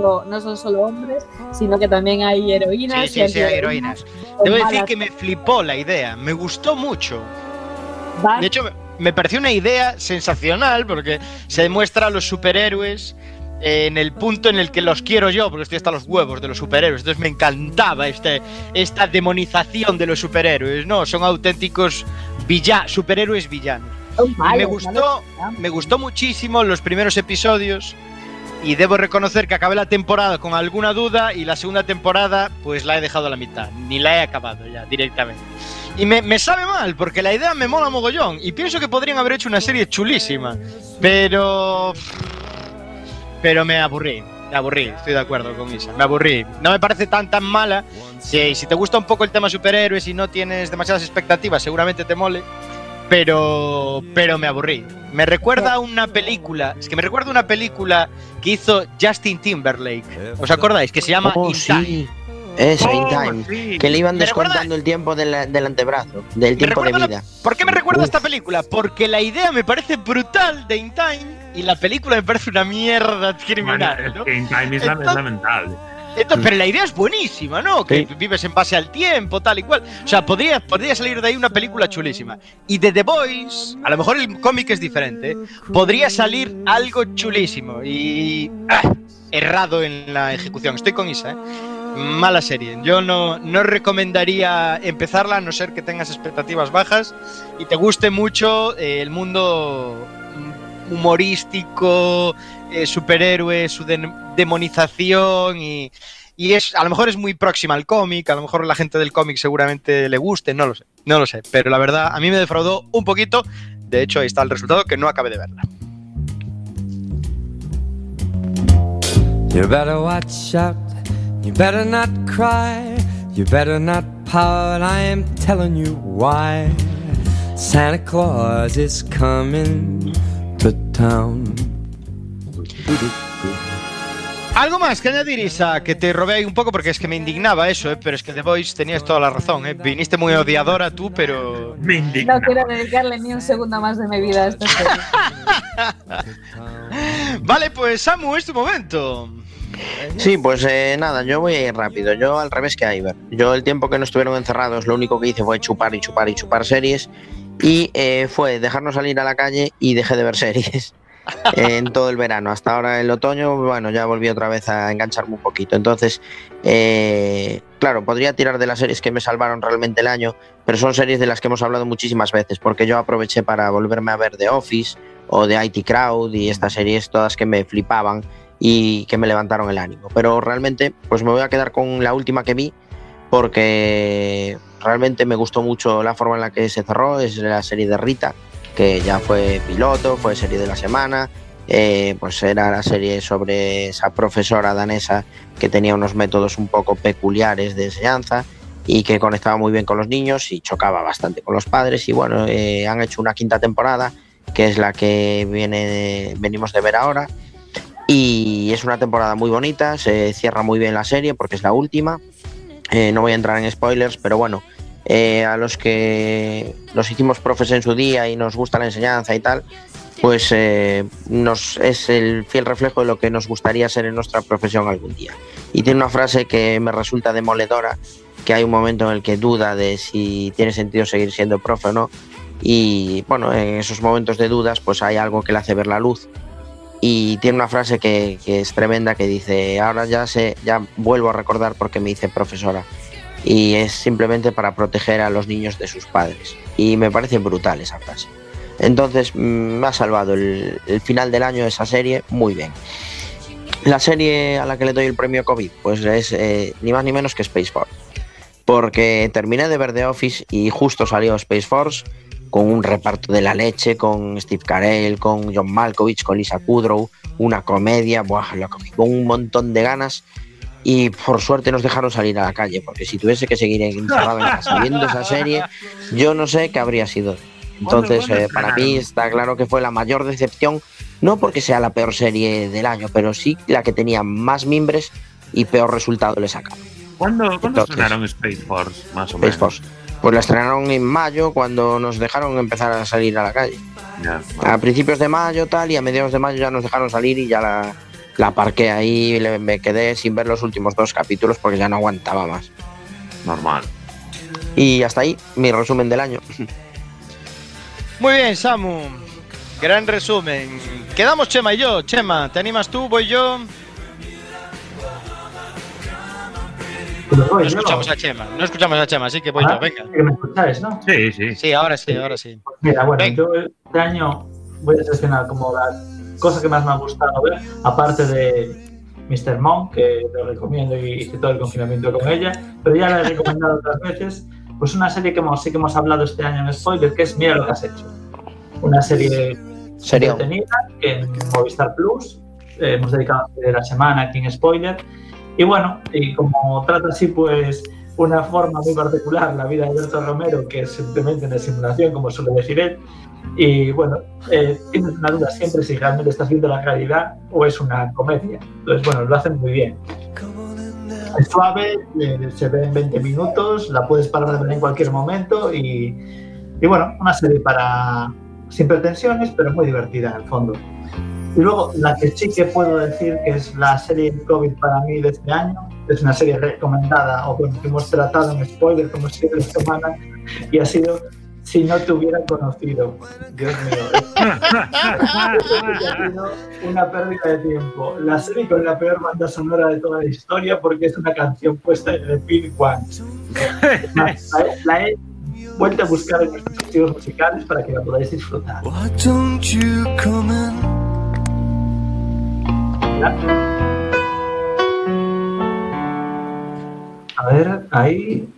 No, son solo hombres, sino que también hay heroínas. Sí, y sí, sí, hay heroínas. Debo decir que me flipó la idea, me gustó mucho. De hecho, me- pareció una idea sensacional porque se demuestra a los superhéroes en el punto en el que los quiero yo, porque estoy hasta los huevos de los superhéroes. Entonces me encantaba este, esta demonización de los superhéroes, ¿no? Son auténticos villa superhéroes villanos. me gustó, me gustó muchísimo los primeros episodios y debo reconocer que acabé la temporada con alguna duda y la segunda temporada pues la he dejado a la mitad, ni la he acabado ya directamente. Y me, me sabe mal porque la idea me mola mogollón y pienso que podrían haber hecho una serie chulísima, pero... Pero me aburrí, me aburrí, estoy de acuerdo con Isa, me aburrí. No me parece tan tan mala, si, si te gusta un poco el tema superhéroes y no tienes demasiadas expectativas seguramente te mole, pero, pero me aburrí. Me recuerda a una película, es que me recuerda a una película que hizo Justin Timberlake. ¿Os acordáis? Que se llama Oh, In Time. sí. Esa, In Oh, Time. sí. Que le iban Me recuerda- descontando el tiempo del, del antebrazo, del tiempo de vida. ¿Por qué me recuerda Uf. esta película? Porque la idea me parece brutal de In Time y la película me parece una mierda criminal. ¿no? In Time es, Entonces- lamentable. Entonces, pero la idea es buenísima, ¿no? Que Sí. vives en base al tiempo, tal y cual. O sea, podría, podría salir de ahí una película chulísima. Y de The Boys, a lo mejor el cómic es diferente, ¿eh? podría salir algo chulísimo y ah, errado en la ejecución. Estoy con Isa, ¿eh? Mala serie. Yo no, no recomendaría empezarla a no ser que tengas expectativas bajas y te guste mucho eh, el mundo humorístico, eh, superhéroes, su de- demonización y, y es a lo mejor es muy próxima al cómic, a lo mejor la gente del cómic seguramente le guste, no lo sé, no lo sé, pero la verdad a mí me defraudó un poquito, de hecho ahí está el resultado que no acabé de verla. You better watch out. You better not cry. You better not pout. I am telling you why. Santa Claus is coming to town. Algo más que añadir, Isa, que te robé ahí un poco porque es que me indignaba eso, ¿eh? pero es que The Voice tenías toda la razón, ¿eh? viniste muy odiadora tú, pero Me indigna. No quiero dedicarle ni un segundo más de mi vida a esta [LAUGHS] serie. Vale, pues Samu, es tu momento. Sí, pues eh, nada, yo voy a ir rápido. Yo al revés que Iber. Yo el tiempo que no estuvieron encerrados, lo único que hice fue chupar y chupar y chupar series. Y eh, fue dejarnos salir a la calle y dejé de ver series [LAUGHS] en todo el verano. Hasta ahora el otoño, bueno, ya volví otra vez a engancharme un poquito. Entonces, eh, claro, podría tirar de las series que me salvaron realmente el año, pero son series de las que hemos hablado muchísimas veces, porque yo aproveché para volverme a ver The Office o The IT Crowd y estas series todas que me flipaban y que me levantaron el ánimo. Pero realmente, pues me voy a quedar con la última que vi porque realmente me gustó mucho la forma en la que se cerró. Es la serie de Rita, que ya fue piloto, fue serie de la semana. eh, pues era la serie sobre esa profesora danesa que tenía unos métodos un poco peculiares de enseñanza y que conectaba muy bien con los niños y chocaba bastante con los padres. Y bueno, eh, han hecho una quinta temporada, que es la que viene, venimos de ver ahora. Y es una temporada muy bonita, se cierra muy bien la serie porque es la última. Eh, no voy a entrar en spoilers, pero bueno, eh, a los que nos hicimos profes en su día y nos gusta la enseñanza y tal, pues eh, nos, es el fiel reflejo de lo que nos gustaría ser en nuestra profesión algún día. Y tiene una frase que me resulta demoledora, que hay un momento en el que duda de si tiene sentido seguir siendo profe o no. Y bueno, en esos momentos de dudas, pues hay algo que le hace ver la luz y tiene una frase que, que es tremenda que dice ahora ya sé ya vuelvo a recordar porque me hice profesora y es simplemente para proteger a los niños de sus padres. Y me parece brutal esa frase. Entonces mm, me ha salvado el, final del año esa serie muy bien. La serie a la que le doy el premio COVID pues es eh, ni más ni menos que Space Force. Porque terminé de ver The Office y justo salió Space Force con un reparto de la leche, con Steve Carell, con John Malkovich, con Lisa Kudrow, una comedia, buah, la cogí con un montón de ganas y por suerte nos dejaron salir a la calle, porque si tuviese que seguir encerrado en casa viendo esa serie, yo no sé qué habría sido. Entonces, ¿Cuándo- cuándo eh, para mí está claro que fue la mayor decepción, no porque sea la peor serie del año, pero sí la que tenía más mimbres y peor resultado le sacaron. ¿Cuándo, ¿cuándo Entonces- estrenaron Space Force, más o Space menos? Force. Pues la estrenaron en mayo cuando nos dejaron empezar a salir a la calle. A principios de mayo tal y a mediados de mayo ya nos dejaron salir y ya la, la parqué ahí y le- me quedé sin ver los últimos dos capítulos porque ya no aguantaba más. normal. Y hasta ahí mi resumen del año. Muy bien, Samu. Gran resumen. Quedamos Chema y yo. Chema, ¿te animas tú? ¿Voy yo? Pero No yo. escuchamos a Chema. No escuchamos a Chema, así que voy Ah, yo. Venga. Que me escucháis, ¿no? Sí, sí. Sí, ahora sí, ahora sí. Pues mira, bueno, Venga. yo este año voy a seleccionar como la cosa que más me ha gustado ver, aparte de Mr. Monk, que lo recomiendo y hice todo el confinamiento con ella, pero ya la he recomendado otras veces, pues una serie que hemos, sí que hemos hablado este año en spoiler, que es Mira lo que has hecho. Una serie Serio. entretenida que en Movistar Plus eh, hemos dedicado la semana aquí en spoiler. Y bueno, y como trata así, pues una forma muy particular la vida de Alberto Romero, que es simplemente una simulación, como suele decir él. Y bueno, eh, tienes una duda siempre si realmente estás viendo la realidad o es una comedia. Entonces, bueno, lo hacen muy bien. Es suave, eh, se ve en 20 minutos, la puedes parar de ver en cualquier momento y, y bueno, una serie para sin pretensiones, pero muy divertida en el fondo. Y luego, la que sí que puedo decir que es la serie COVID para mí de este año, es una serie recomendada, o bueno, que hemos tratado en spoiler como siempre esta semana, y ha sido Si no te hubiera conocido. Dios mío. [LAUGHS] [LAUGHS] ha sido una pérdida de tiempo. La serie con la peor banda sonora de toda la historia porque es una canción puesta en el Pin One. La, la he vuelto a buscar en nuestros archivos musicales para que la podáis disfrutar. Why don't you come in? A ver, ahí.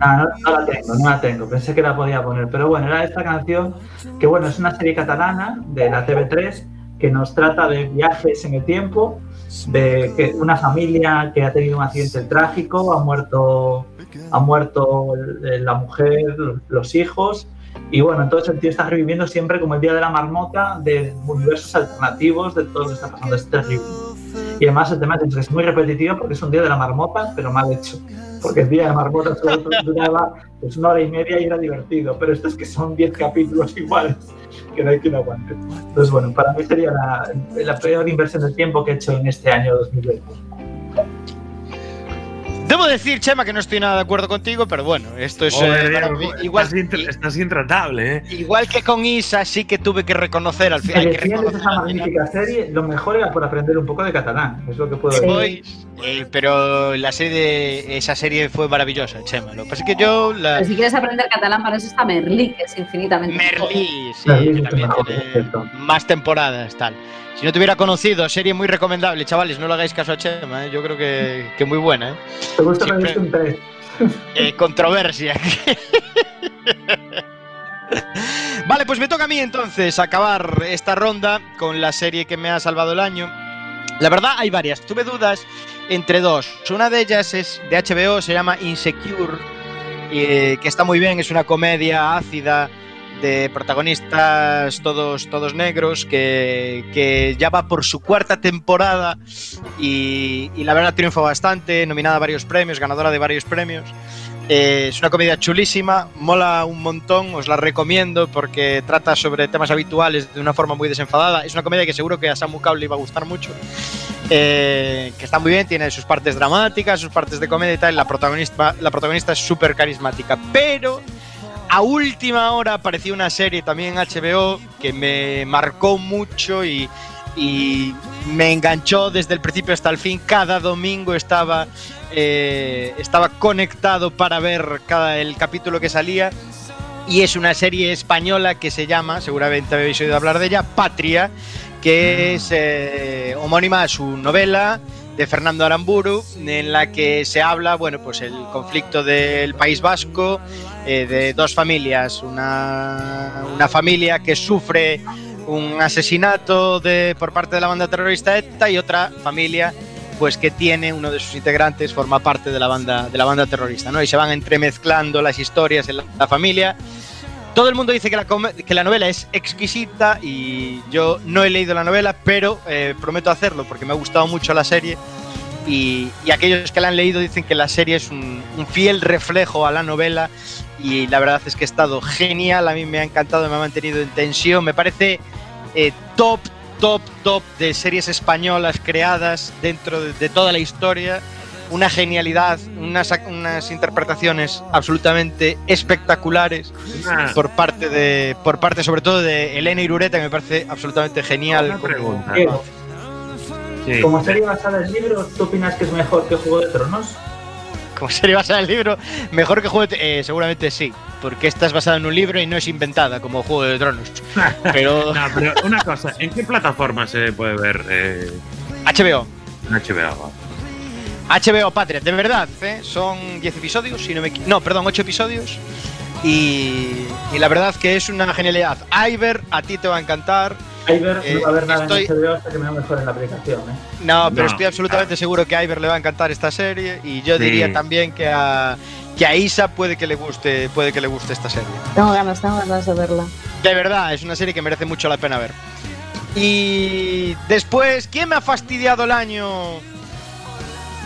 Ah, no, la tengo, no la tengo. Pensé que la podía poner. Pero bueno, era esta canción que, bueno, es una serie catalana de la TV3 que nos trata de viajes en el tiempo, de una familia que ha tenido un accidente trágico, ha muerto, ha muerto el- la mujer, los hijos. Y bueno, entonces el tío está reviviendo siempre como el día de la marmota de universos alternativos de todo lo que está pasando. Es terrible. Y además el tema es es muy repetitivo porque es un día de la marmota, pero mal hecho. Porque el día de la marmota solo duraba pues, una hora y media y era divertido. Pero esto es que son 10 capítulos iguales que no hay quien aguante. Entonces, bueno, para mí sería la, la peor inversión de tiempo que he hecho en este año 2020. Debo decir, Chema, que no estoy nada de acuerdo contigo, pero bueno, esto es. Eh, mí- igual, estás, intra- estás intratable, ¿eh? igual que con Isa, sí que tuve que reconocer al final. Que reconocer esa magnífica serie, lo mejor era por aprender un poco de catalán. Es lo que puedo Sí. decir. Voy, eh, pero la serie de, esa serie fue maravillosa, Chema. Lo que pasa es que yo la. Pero si quieres aprender catalán, para eso está Merlí, que es infinitamente mejor. Merlí, sí, Merlí que también mejor, tiene más temporadas, tal. Si no te hubiera conocido, serie muy recomendable, chavales, no le hagáis caso a Chema, ¿eh? yo creo que, que muy buena. ¿eh? Te gusta Siempre- 3. Eh, controversia. vale, pues me toca a mí entonces acabar esta ronda con la serie que me ha salvado el año. La verdad hay varias, tuve dudas entre dos. Una de ellas es de HBO, se llama Insecure, eh, que está muy bien, es una comedia ácida de protagonistas todos, todos negros, que, que ya va por su cuarta temporada y, la verdad triunfa bastante, nominada a varios premios, ganadora de varios premios. Eh, es una comedia chulísima, mola un montón, os la recomiendo porque trata sobre temas habituales de una forma muy desenfadada. Es una comedia que seguro que a Samu Cable le iba a gustar mucho. eh, que está muy bien, tiene sus partes dramáticas, sus partes de comedia y tal. La protagonista, la protagonista es súper carismática, pero a última hora apareció una serie también en HBO que me marcó mucho y, y me enganchó desde el principio hasta el fin. Cada domingo estaba, eh, estaba conectado para ver cada, el capítulo que salía. Y es una serie española que se llama, seguramente habéis oído hablar de ella, Patria, que es eh, homónima a su novela de Fernando Aramburu, en la que se habla, bueno, pues el conflicto del País Vasco, eh, de dos familias, una, una familia que sufre un asesinato de, por parte de la banda terrorista ETA y otra familia pues que tiene uno de sus integrantes forma parte de la banda de la banda terrorista, ¿no? Y se van entremezclando las historias en la, la familia. Todo el mundo dice que la, que la novela es exquisita y yo no he leído la novela, pero eh, prometo hacerlo porque me ha gustado mucho la serie y, aquellos que la han leído dicen que la serie es un, fiel reflejo a la novela y la verdad es que ha estado genial, a mí me ha encantado, me ha mantenido en tensión, me parece eh, top, top, top de series españolas creadas dentro de, de toda la historia, una genialidad, unas, ac- unas interpretaciones absolutamente espectaculares Una, por parte de, por parte sobre todo de Elena Irureta, que me parece absolutamente genial. una como- Sí. Como serie basada en libros, ¿tú opinas que es mejor que Juego de Tronos? como serie basada en el libro, mejor que Juego de eh, seguramente sí, porque esta es basada en un libro y no es inventada como Juego de Tronos. [LAUGHS] Pero No, pero una cosa, ¿en qué plataforma se puede ver eh, HBO, en HBO? HBO Patria, de verdad, ¿eh? son 10 episodios, si no me no, perdón, 8 episodios. Y, y la verdad que es una genialidad. Iver, a ti te va a encantar. Iber Eh, no va a haber nada estoy- en HBO hasta que me mejore la aplicación, ¿eh? No, pero No. estoy absolutamente seguro que a Iber le va a encantar esta serie y yo Sí. diría también que a, que a Isa puede que le guste, puede que le guste esta serie. Tengo ganas, tengo ganas de verla. De verdad, es una serie que merece mucho la pena ver. Y después, ¿quién me ha fastidiado el año?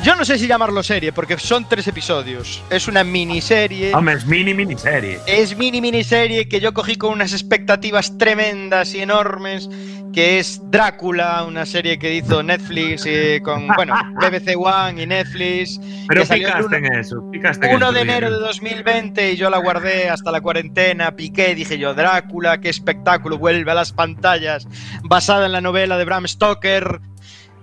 Yo no sé si llamarlo serie, porque son tres episodios. Es una miniserie. Hombre, es mini miniserie. Es mini miniserie que yo cogí con unas expectativas tremendas y enormes, que es Drácula, una serie que hizo Netflix eh, con, [LAUGHS] bueno, BBC One y Netflix. Pero picaste uno- en eso. Picaste en 1 eso, de enero de Miguel. 2020 y yo la guardé hasta la cuarentena, piqué, dije yo, Drácula, qué espectáculo, vuelve a las pantallas, basada en la novela de Bram Stoker.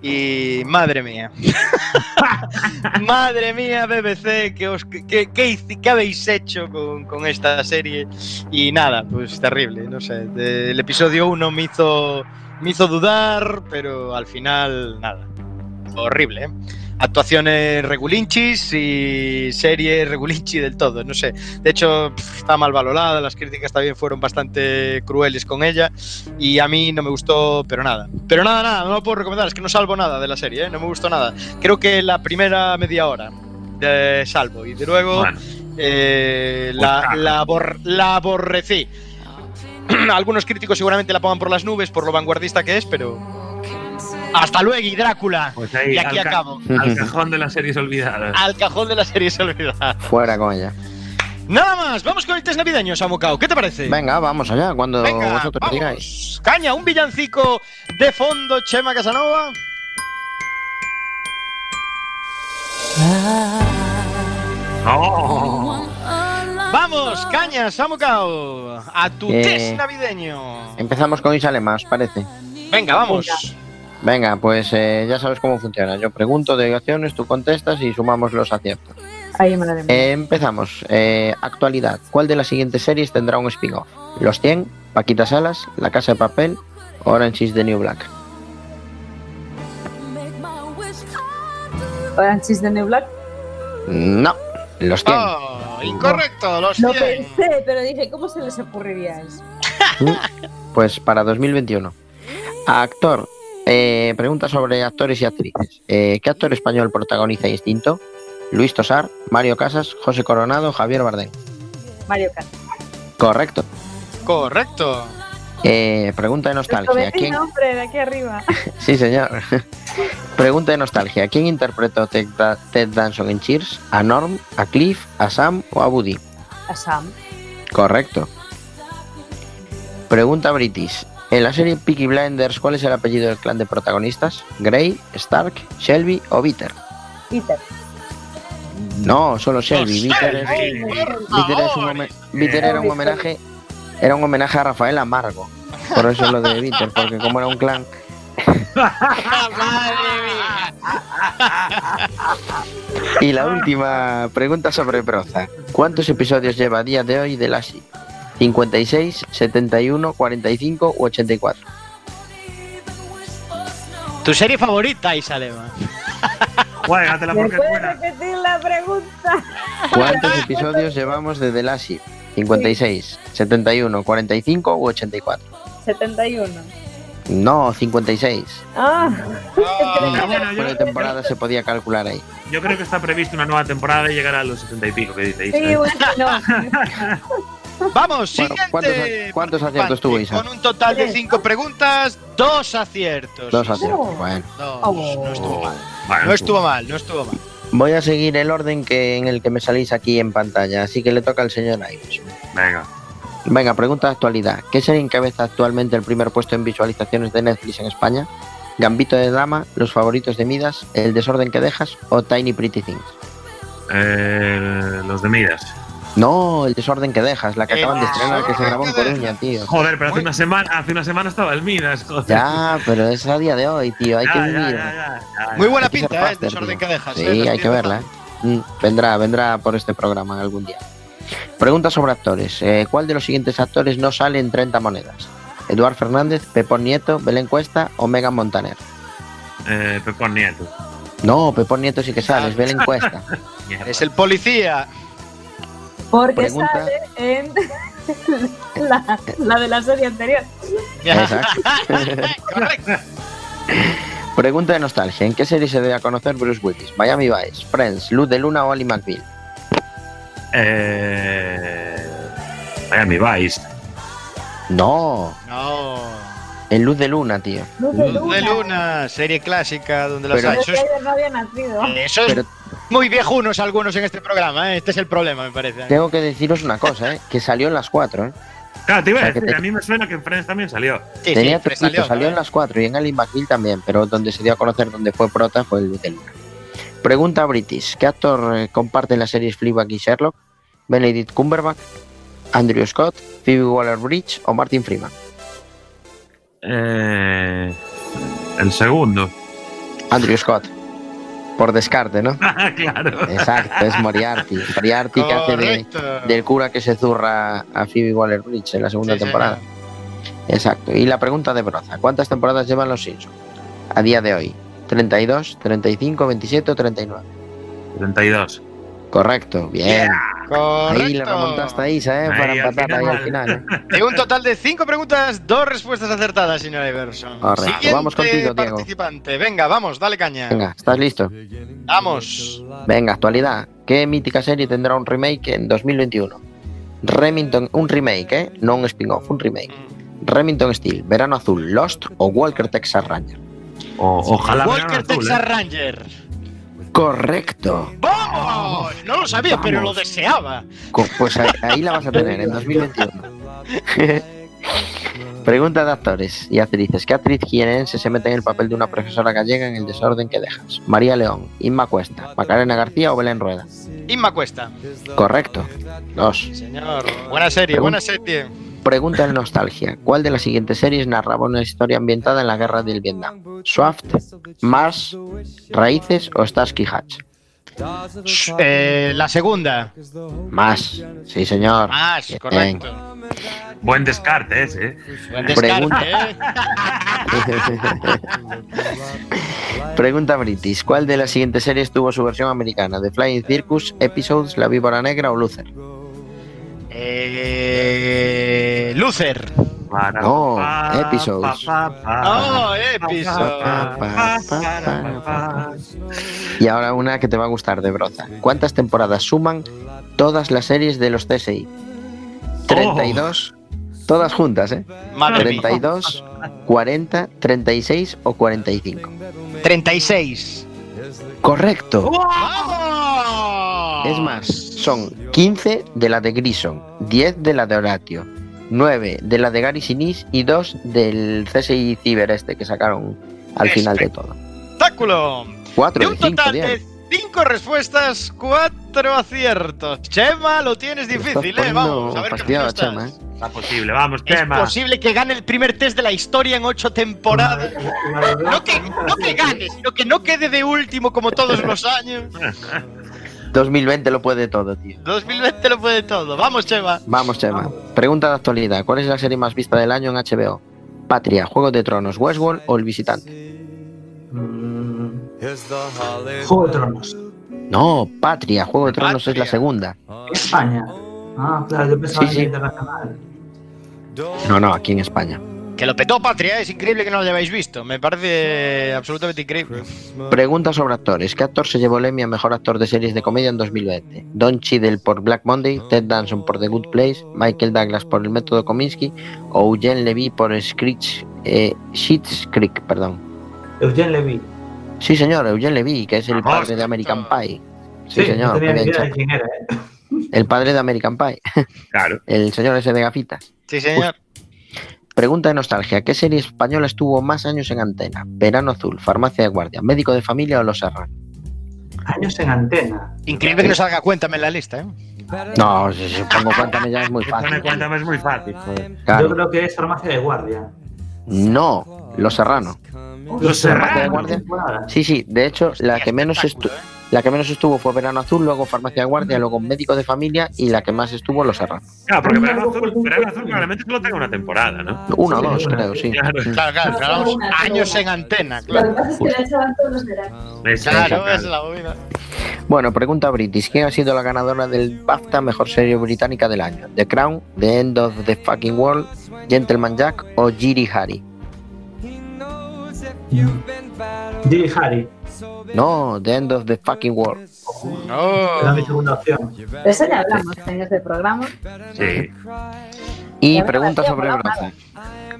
Y madre mía, [LAUGHS] madre mía, BBC, ¿qué, os, qué, qué- qué habéis hecho con, con esta serie? Y nada, pues terrible, no sé. de- el episodio 1 me hizo, me hizo dudar, pero al final nada. Horrible, ¿eh? Actuaciones regulinchis y serie regulinchi del todo, no sé. De hecho, está mal valorada, las críticas también fueron bastante crueles con ella y a mí no me gustó, pero nada. Pero nada, nada, no lo puedo recomendar, es que no salvo nada de la serie, ¿eh? no me gustó nada. Creo que la primera media hora de salvo y de luego Bueno, eh, la, la, abor- la aborrecí. [CLEARS THROAT] Algunos críticos seguramente la pongan por las nubes por lo vanguardista que es, pero... Hasta luego, y Drácula. pues ahí Y aquí al, acabo. al cajón de las series olvidadas. Al cajón de la serie se olvida. Fuera con ella. Nada más, vamos con el test navideño, Samucao. ¿Qué te parece? Venga, vamos allá, cuando Venga, vosotros vamos. digáis. Caña, un villancico de fondo, Chema Casanova. ¡No! Vamos, caña, Samucao. A tu Eh. test navideño. Empezamos con Isalema, ¿os parece? Venga, vamos. Venga, pues eh, ya sabes cómo funciona. Yo pregunto de acciones, tú contestas y sumamos los aciertos. Ahí, madre mía. Eh, empezamos. Eh, actualidad. ¿Cuál de las siguientes series tendrá un spin-off? Los 100, Paquita Salas, La Casa de Papel, Orange is the New Black. Orange is the New Black. No, Los 100. Oh, incorrecto, los Lo 100. pensé, pero dije, ¿cómo se les ocurriría eso? [LAUGHS] Pues para 2021. Actor. Eh, pregunta sobre actores y actrices. Eh, ¿Qué actor español protagoniza Instinto? Luis Tosar, Mario Casas, José Coronado, Javier Bardem. Mario Kart. Correcto. Correcto. Eh, pregunta de nostalgia. ¿Quién? hombre, de aquí arriba. [LAUGHS] Sí, señor. pregunta de nostalgia. ¿Quién interpretó Ted, Da- Ted Danson en Cheers? ¿A Norm, a Cliff, a Sam o a Woody? A Sam. Correcto. Pregunta British. En la serie Peaky Blinders, ¿cuál es el apellido del clan de protagonistas? ¿Grey, Stark, Shelby o Bitter? Peter. No, solo Shelby. Bitter, es, Bitter es un Bitter era un homenaje, era un homenaje a Rafael Amargo. Por eso lo de Bitter, porque como era un clan. Madre [LAUGHS] mía. Y la última pregunta sobre Proza. ¿Cuántos episodios lleva a día de hoy de Lassie? ¿56, 71, 45 u 84? Tu serie favorita, Isalema. [LAUGHS] Juégatela ¿Me porque puedes fuera. repetir la pregunta? [LAUGHS] ¿Cuántos episodios llevamos de The Lassie? ¿56, 71, 45 u 84? 71. No, 56. Ah, Pero bueno, yo, temporada se podía calcular ahí. yo creo que está prevista una nueva temporada y llegará a los 70 y pico que dice Isa. sí, bueno, no. [LAUGHS] Vamos, Bueno, siguiente. ¿cuántos aciertos tuvo, Isa? Con un total de cinco preguntas, dos aciertos. Dos aciertos. Bueno. Dos. Oh. No estuvo mal. Bueno, No estuvo mal, no estuvo mal. Voy a seguir el orden que en el que me salís aquí en pantalla, así que le toca al señor Ives. Venga. Venga, pregunta de actualidad. ¿Qué serie encabeza actualmente el primer puesto en visualizaciones de Netflix en España? ¿Gambito de Dama, Los Favoritos de Midas, El Desorden que Dejas o Tiny Pretty Things? Eh, los de Midas. No, El Desorden que Dejas, la que El acaban de estrenar, que se grabó en Coruña, tío. Joder, pero hace una semana, hace una semana estaba el Midas, joder. Ya, pero es a día de hoy, tío, hay Ya, que ya, vivir. ya, ya, ya. Muy buena pinta, ¿eh? El desorden tío. que dejas. Sí, ¿eh? Hay que verla, ¿eh? Vendrá, vendrá por este programa algún día. Pregunta sobre actores. Eh, ¿Cuál de los siguientes actores no sale en 30 monedas? ¿Eduard Fernández, Pepón Nieto, Belén Cuesta o Megan Montaner? Eh, Pepón Nieto. No, Pepón Nieto sí que sale, es Belén Cuesta. [LAUGHS] Es el policía. Porque Pregunta. sale en [LAUGHS] la, la de la serie anterior. Exacto. [LAUGHS] Correcto. Pregunta de nostalgia. ¿En qué serie se debe a conocer Bruce Willis? Miami Vice, Friends, Luz de Luna o Ali McBeal. Eh, Miami Vice. No, No. en Luz de Luna, tío. Luz de Luz de luna. Serie clásica donde los Pero- hay. Eso Pero es, no había nacido. eso es Pero- muy viejunos algunos en este programa, ¿eh? Este es el problema, me parece. Tengo que deciros una cosa, ¿eh? que salió en las 4. ¿eh? Claro, te iba a O sea, que decir, te- a mí me suena que en Friends también salió. Sí, Tenía sí, trocito, salió, salió, en las 4 y en Ali McBeal también, pero donde se dio a conocer dónde fue prota fue el de Luna. Pregunta British. ¿Qué actor eh, comparte en las series Fleabag y Sherlock? ¿Benedict Cumberbatch, Andrew Scott, Phoebe Waller-Bridge o Martin Freeman? Eh, el segundo. Andrew Scott. Por descarte, ¿no? [LAUGHS] Ah, claro. Exacto, es Moriarty. Moriarty que hace de, del cura que se zurra a Phoebe Waller-Bridge en la segunda Sí, temporada. Exacto. Y la pregunta de Broza. ¿Cuántas temporadas llevan los Simpsons? A día de hoy. ¿32, 35, 27 o 39? 32. Correcto, bien. Correcto. Ahí le remontaste a Isa, ¿eh? Ahí, Para empatar ahí al final. ¿eh? [LAUGHS] De un total de cinco preguntas, dos respuestas acertadas, señora Iverson. Correcto. Siguiente Vamos contigo, Diego. participante. Venga, vamos, dale caña. Venga, ¿estás listo? Vamos. Venga, actualidad. ¿Qué mítica serie tendrá un remake en 2021? Remington, un remake, ¿eh? No un spin-off, un remake. Remington Steel, Verano Azul, Lost o Walker Texas Ranger. O, ojalá Walker Verano Azul, Texas ¿eh? Ranger. Correcto. ¡Vamos! No lo sabía, Vamos. pero lo deseaba. Pues ahí, ahí la vas a tener en 2021. [LAUGHS] Pregunta de actores y actrices. ¿Qué actriz jienense se mete en el papel de una profesora gallega en el desorden que dejas? María León, Inma Cuesta, Macarena García o Belén Rueda. Inma Cuesta. Correcto. Dos. Señor. Buena serie, Pregun- buena serie. Pregunta de nostalgia. ¿Cuál de las siguientes series narraba una historia ambientada en la guerra del Vietnam? ¿Swaft, Mars, Raíces o Starsky Hatch? Eh, la segunda. Más. Sí, señor. Más, Bien. correcto. Buen descarte ese, ¿eh? Buen descarte, [LAUGHS] Pregunta. ¿eh? Pregunta British. ¿Cuál de las siguientes series tuvo su versión americana? ¿The Flying Circus, Episodes, La Víbora Negra o Luther? Eh, Luther. No, episodes. Oh, pa- episodes. pa- pa- Y ahora una que te va a gustar de Broza. ¿Cuántas temporadas suman todas las series de los CSI? 32. Todas juntas, ¿eh? Madre mía. 32, 40, 36 o 45. 36. Correcto. Es más, son 15 de la de Grison, 10 de la de Horatio, 9 de la de Gary Sinise y 2 del CSI Ciber este que sacaron al final de todo. Espectáculo. 4 De de un 5, total bien. de 5 respuestas, 4 aciertos. Chema, lo tienes difícil, ¿eh? Vamos, a ver qué opción Chema. ¿eh? Está posible, vamos, Es Chema. posible que gane el primer test de la historia en 8 temporadas. No que, no que gane, sino que no quede de último como todos los años. 2020 lo puede todo, tío. 2020 lo puede todo. Vamos, Chema. Vamos, Chema. Pregunta de actualidad. ¿Cuál es la serie más vista del año en HBO? Patria, Juego de Tronos, Westworld o El Visitante. Juego de Tronos. No, Patria, Juego de Tronos es la segunda. España. Ah, claro, yo pensaba Sí, en sí. internacional. No, no, aquí en España. Que lo petó Patria, ¿eh? es increíble que no lo hayáis visto. Me parece absolutamente increíble. Pregunta sobre actores. ¿Qué actor se llevó el Emmy a Mejor Actor de Series de Comedia en 2020? Don Cheadle por Black Monday, Ted Danson por The Good Place, Michael Douglas por El Método Kominsky o Eugene Levy por Screech, eh, Schitt's Creek, perdón. Eugene Levy. Sí, señor, Eugene Levy, que es el Vamos, padre de American Pie. Sí, Sí, señor, no tenía muy ni bien, idea de Chapo. quién era, ¿eh? [LAUGHS] el padre de American Pie, [LAUGHS] Claro. el señor ese de gafitas. Sí, señor. Pregunta de nostalgia. ¿Qué serie española estuvo más años en antena? Verano Azul, Farmacia de Guardia, Médico de Familia o Los Serrano. Años en antena. Increíble que no salga cuéntame en la lista, ¿eh? No, si, si pongo cuéntame ya es muy [LAUGHS] fácil. cuéntame, es muy fácil. Claro. Yo creo que es farmacia de guardia. No, Los Serrano. Los Farmacia de Serrano. Sí, sí, de hecho, la que menos estu- espectáculo, ¿eh? la que menos estuvo fue Verano Azul, luego Farmacia de Guardia, luego Médico de Familia y la que más estuvo Los Serrano. Claro, porque Verano Azul, Verano Azul probablemente solo tenga una temporada, ¿no? Uno o dos, una. creo, sí. Claro. Claro, claro, claro, vamos, años en antena, Lo que claro. pasa es que la echaban todos los veranos. Claro, es claro. la movida. Bueno, pregunta British. ¿Quién ha sido la ganadora del BAFTA Mejor Serie Británica del año? The Crown, The End of the Fucking World, Gentleman Jack o Jiri Hari. Giri Harry. No, The End of the Fucking World. Era mi segunda opción. De eso ya hablamos en este programa. Sí. Y pregunta sobre. Braza.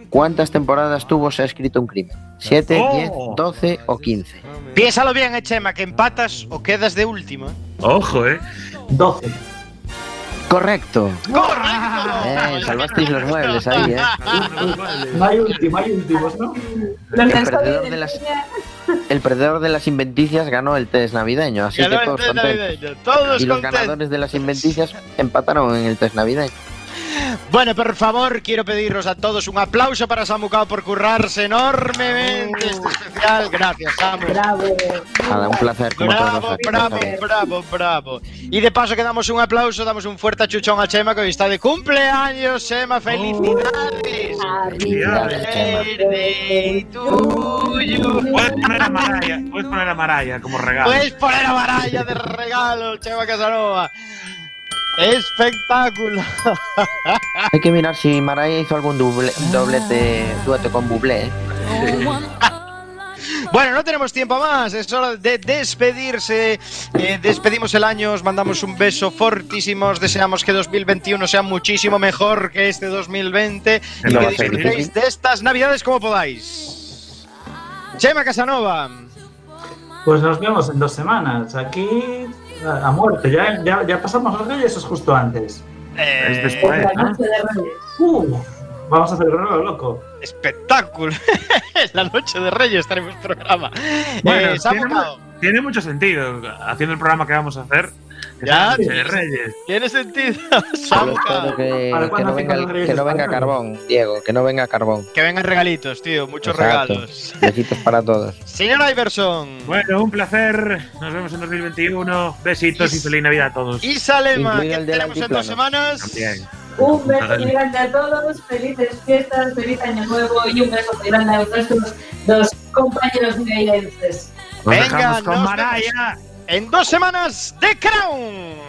¿Cuántas temporadas tuvo Se ha escrito un crimen? ¿7, Oh. 10, 12 o 15? Piénsalo bien, eh, Chema, que empatas o quedas de última. Ojo, ¿eh? 12. Correcto. ¡Correcto! Eh, salvasteis los muebles ahí, ¿eh? No hay último, hay últimos, ¿no? El perdedor de las- El perdedor de las inventicias ganó el test navideño, así Ganó que el todos test contentos. navideño, Todos Y los contentos. ganadores de las inventicias empataron en el test navideño. Bueno, por favor, quiero pediros a todos un aplauso para Samu Cao por currarse enormemente este especial. Gracias, Samu. Bravo. Nada, un placer Bravo, bravo, bravo, bravo. Y de paso que damos un aplauso, damos un fuerte achuchón a Chema que hoy está de cumpleaños. Chema, felicidades. Happy Felicidades. Puedes poner a Maraya, puedes poner a Maraya como regalo. Puedes poner a Maraya de regalo, Chema Casanova. Espectáculo. [LAUGHS] Hay que mirar si Maraya hizo algún doble, doblete, dueto con Bublé. ¿eh? [LAUGHS] Bueno, no tenemos tiempo más, es hora de despedirse. Eh, despedimos el año, os mandamos un beso fortísimo, os deseamos que 2021 sea muchísimo mejor que este 2020 y que disfrutéis de estas navidades como podáis. Chema Casanova. Pues nos vemos en dos semanas. Aquí a muerte. Ya, ya, ya pasamos los reyes, es justo antes. Eh, Es después, La ¿no? noche de Reyes. Uh, vamos a celebrarlo, loco. espectáculo. [LAUGHS] La noche de Reyes tenemos programa. Bueno, Eh, tiene, tiene mucho sentido haciendo el programa que vamos a hacer. Ya, noche Reyes. ¿Tiene sentido? [LAUGHS] Solo espero que, ¿Para que no venga, que no venga carbón, Diego, que no venga carbón. Que vengan regalitos, tío, muchos Exacto. regalos. Besitos para todos. [LAUGHS] Señor Iverson. Bueno, un placer. Nos vemos en 2021. Besitos y feliz Navidad a todos. Y Salema, Incluido que el del tenemos en dos altiplano. semanas. También. Un beso muy grande a todos, felices fiestas, feliz año nuevo y un beso muy grande a nuestros dos compañeros. Nos Venga, dejamos con nos Maraya. En dos semanas, The Crown.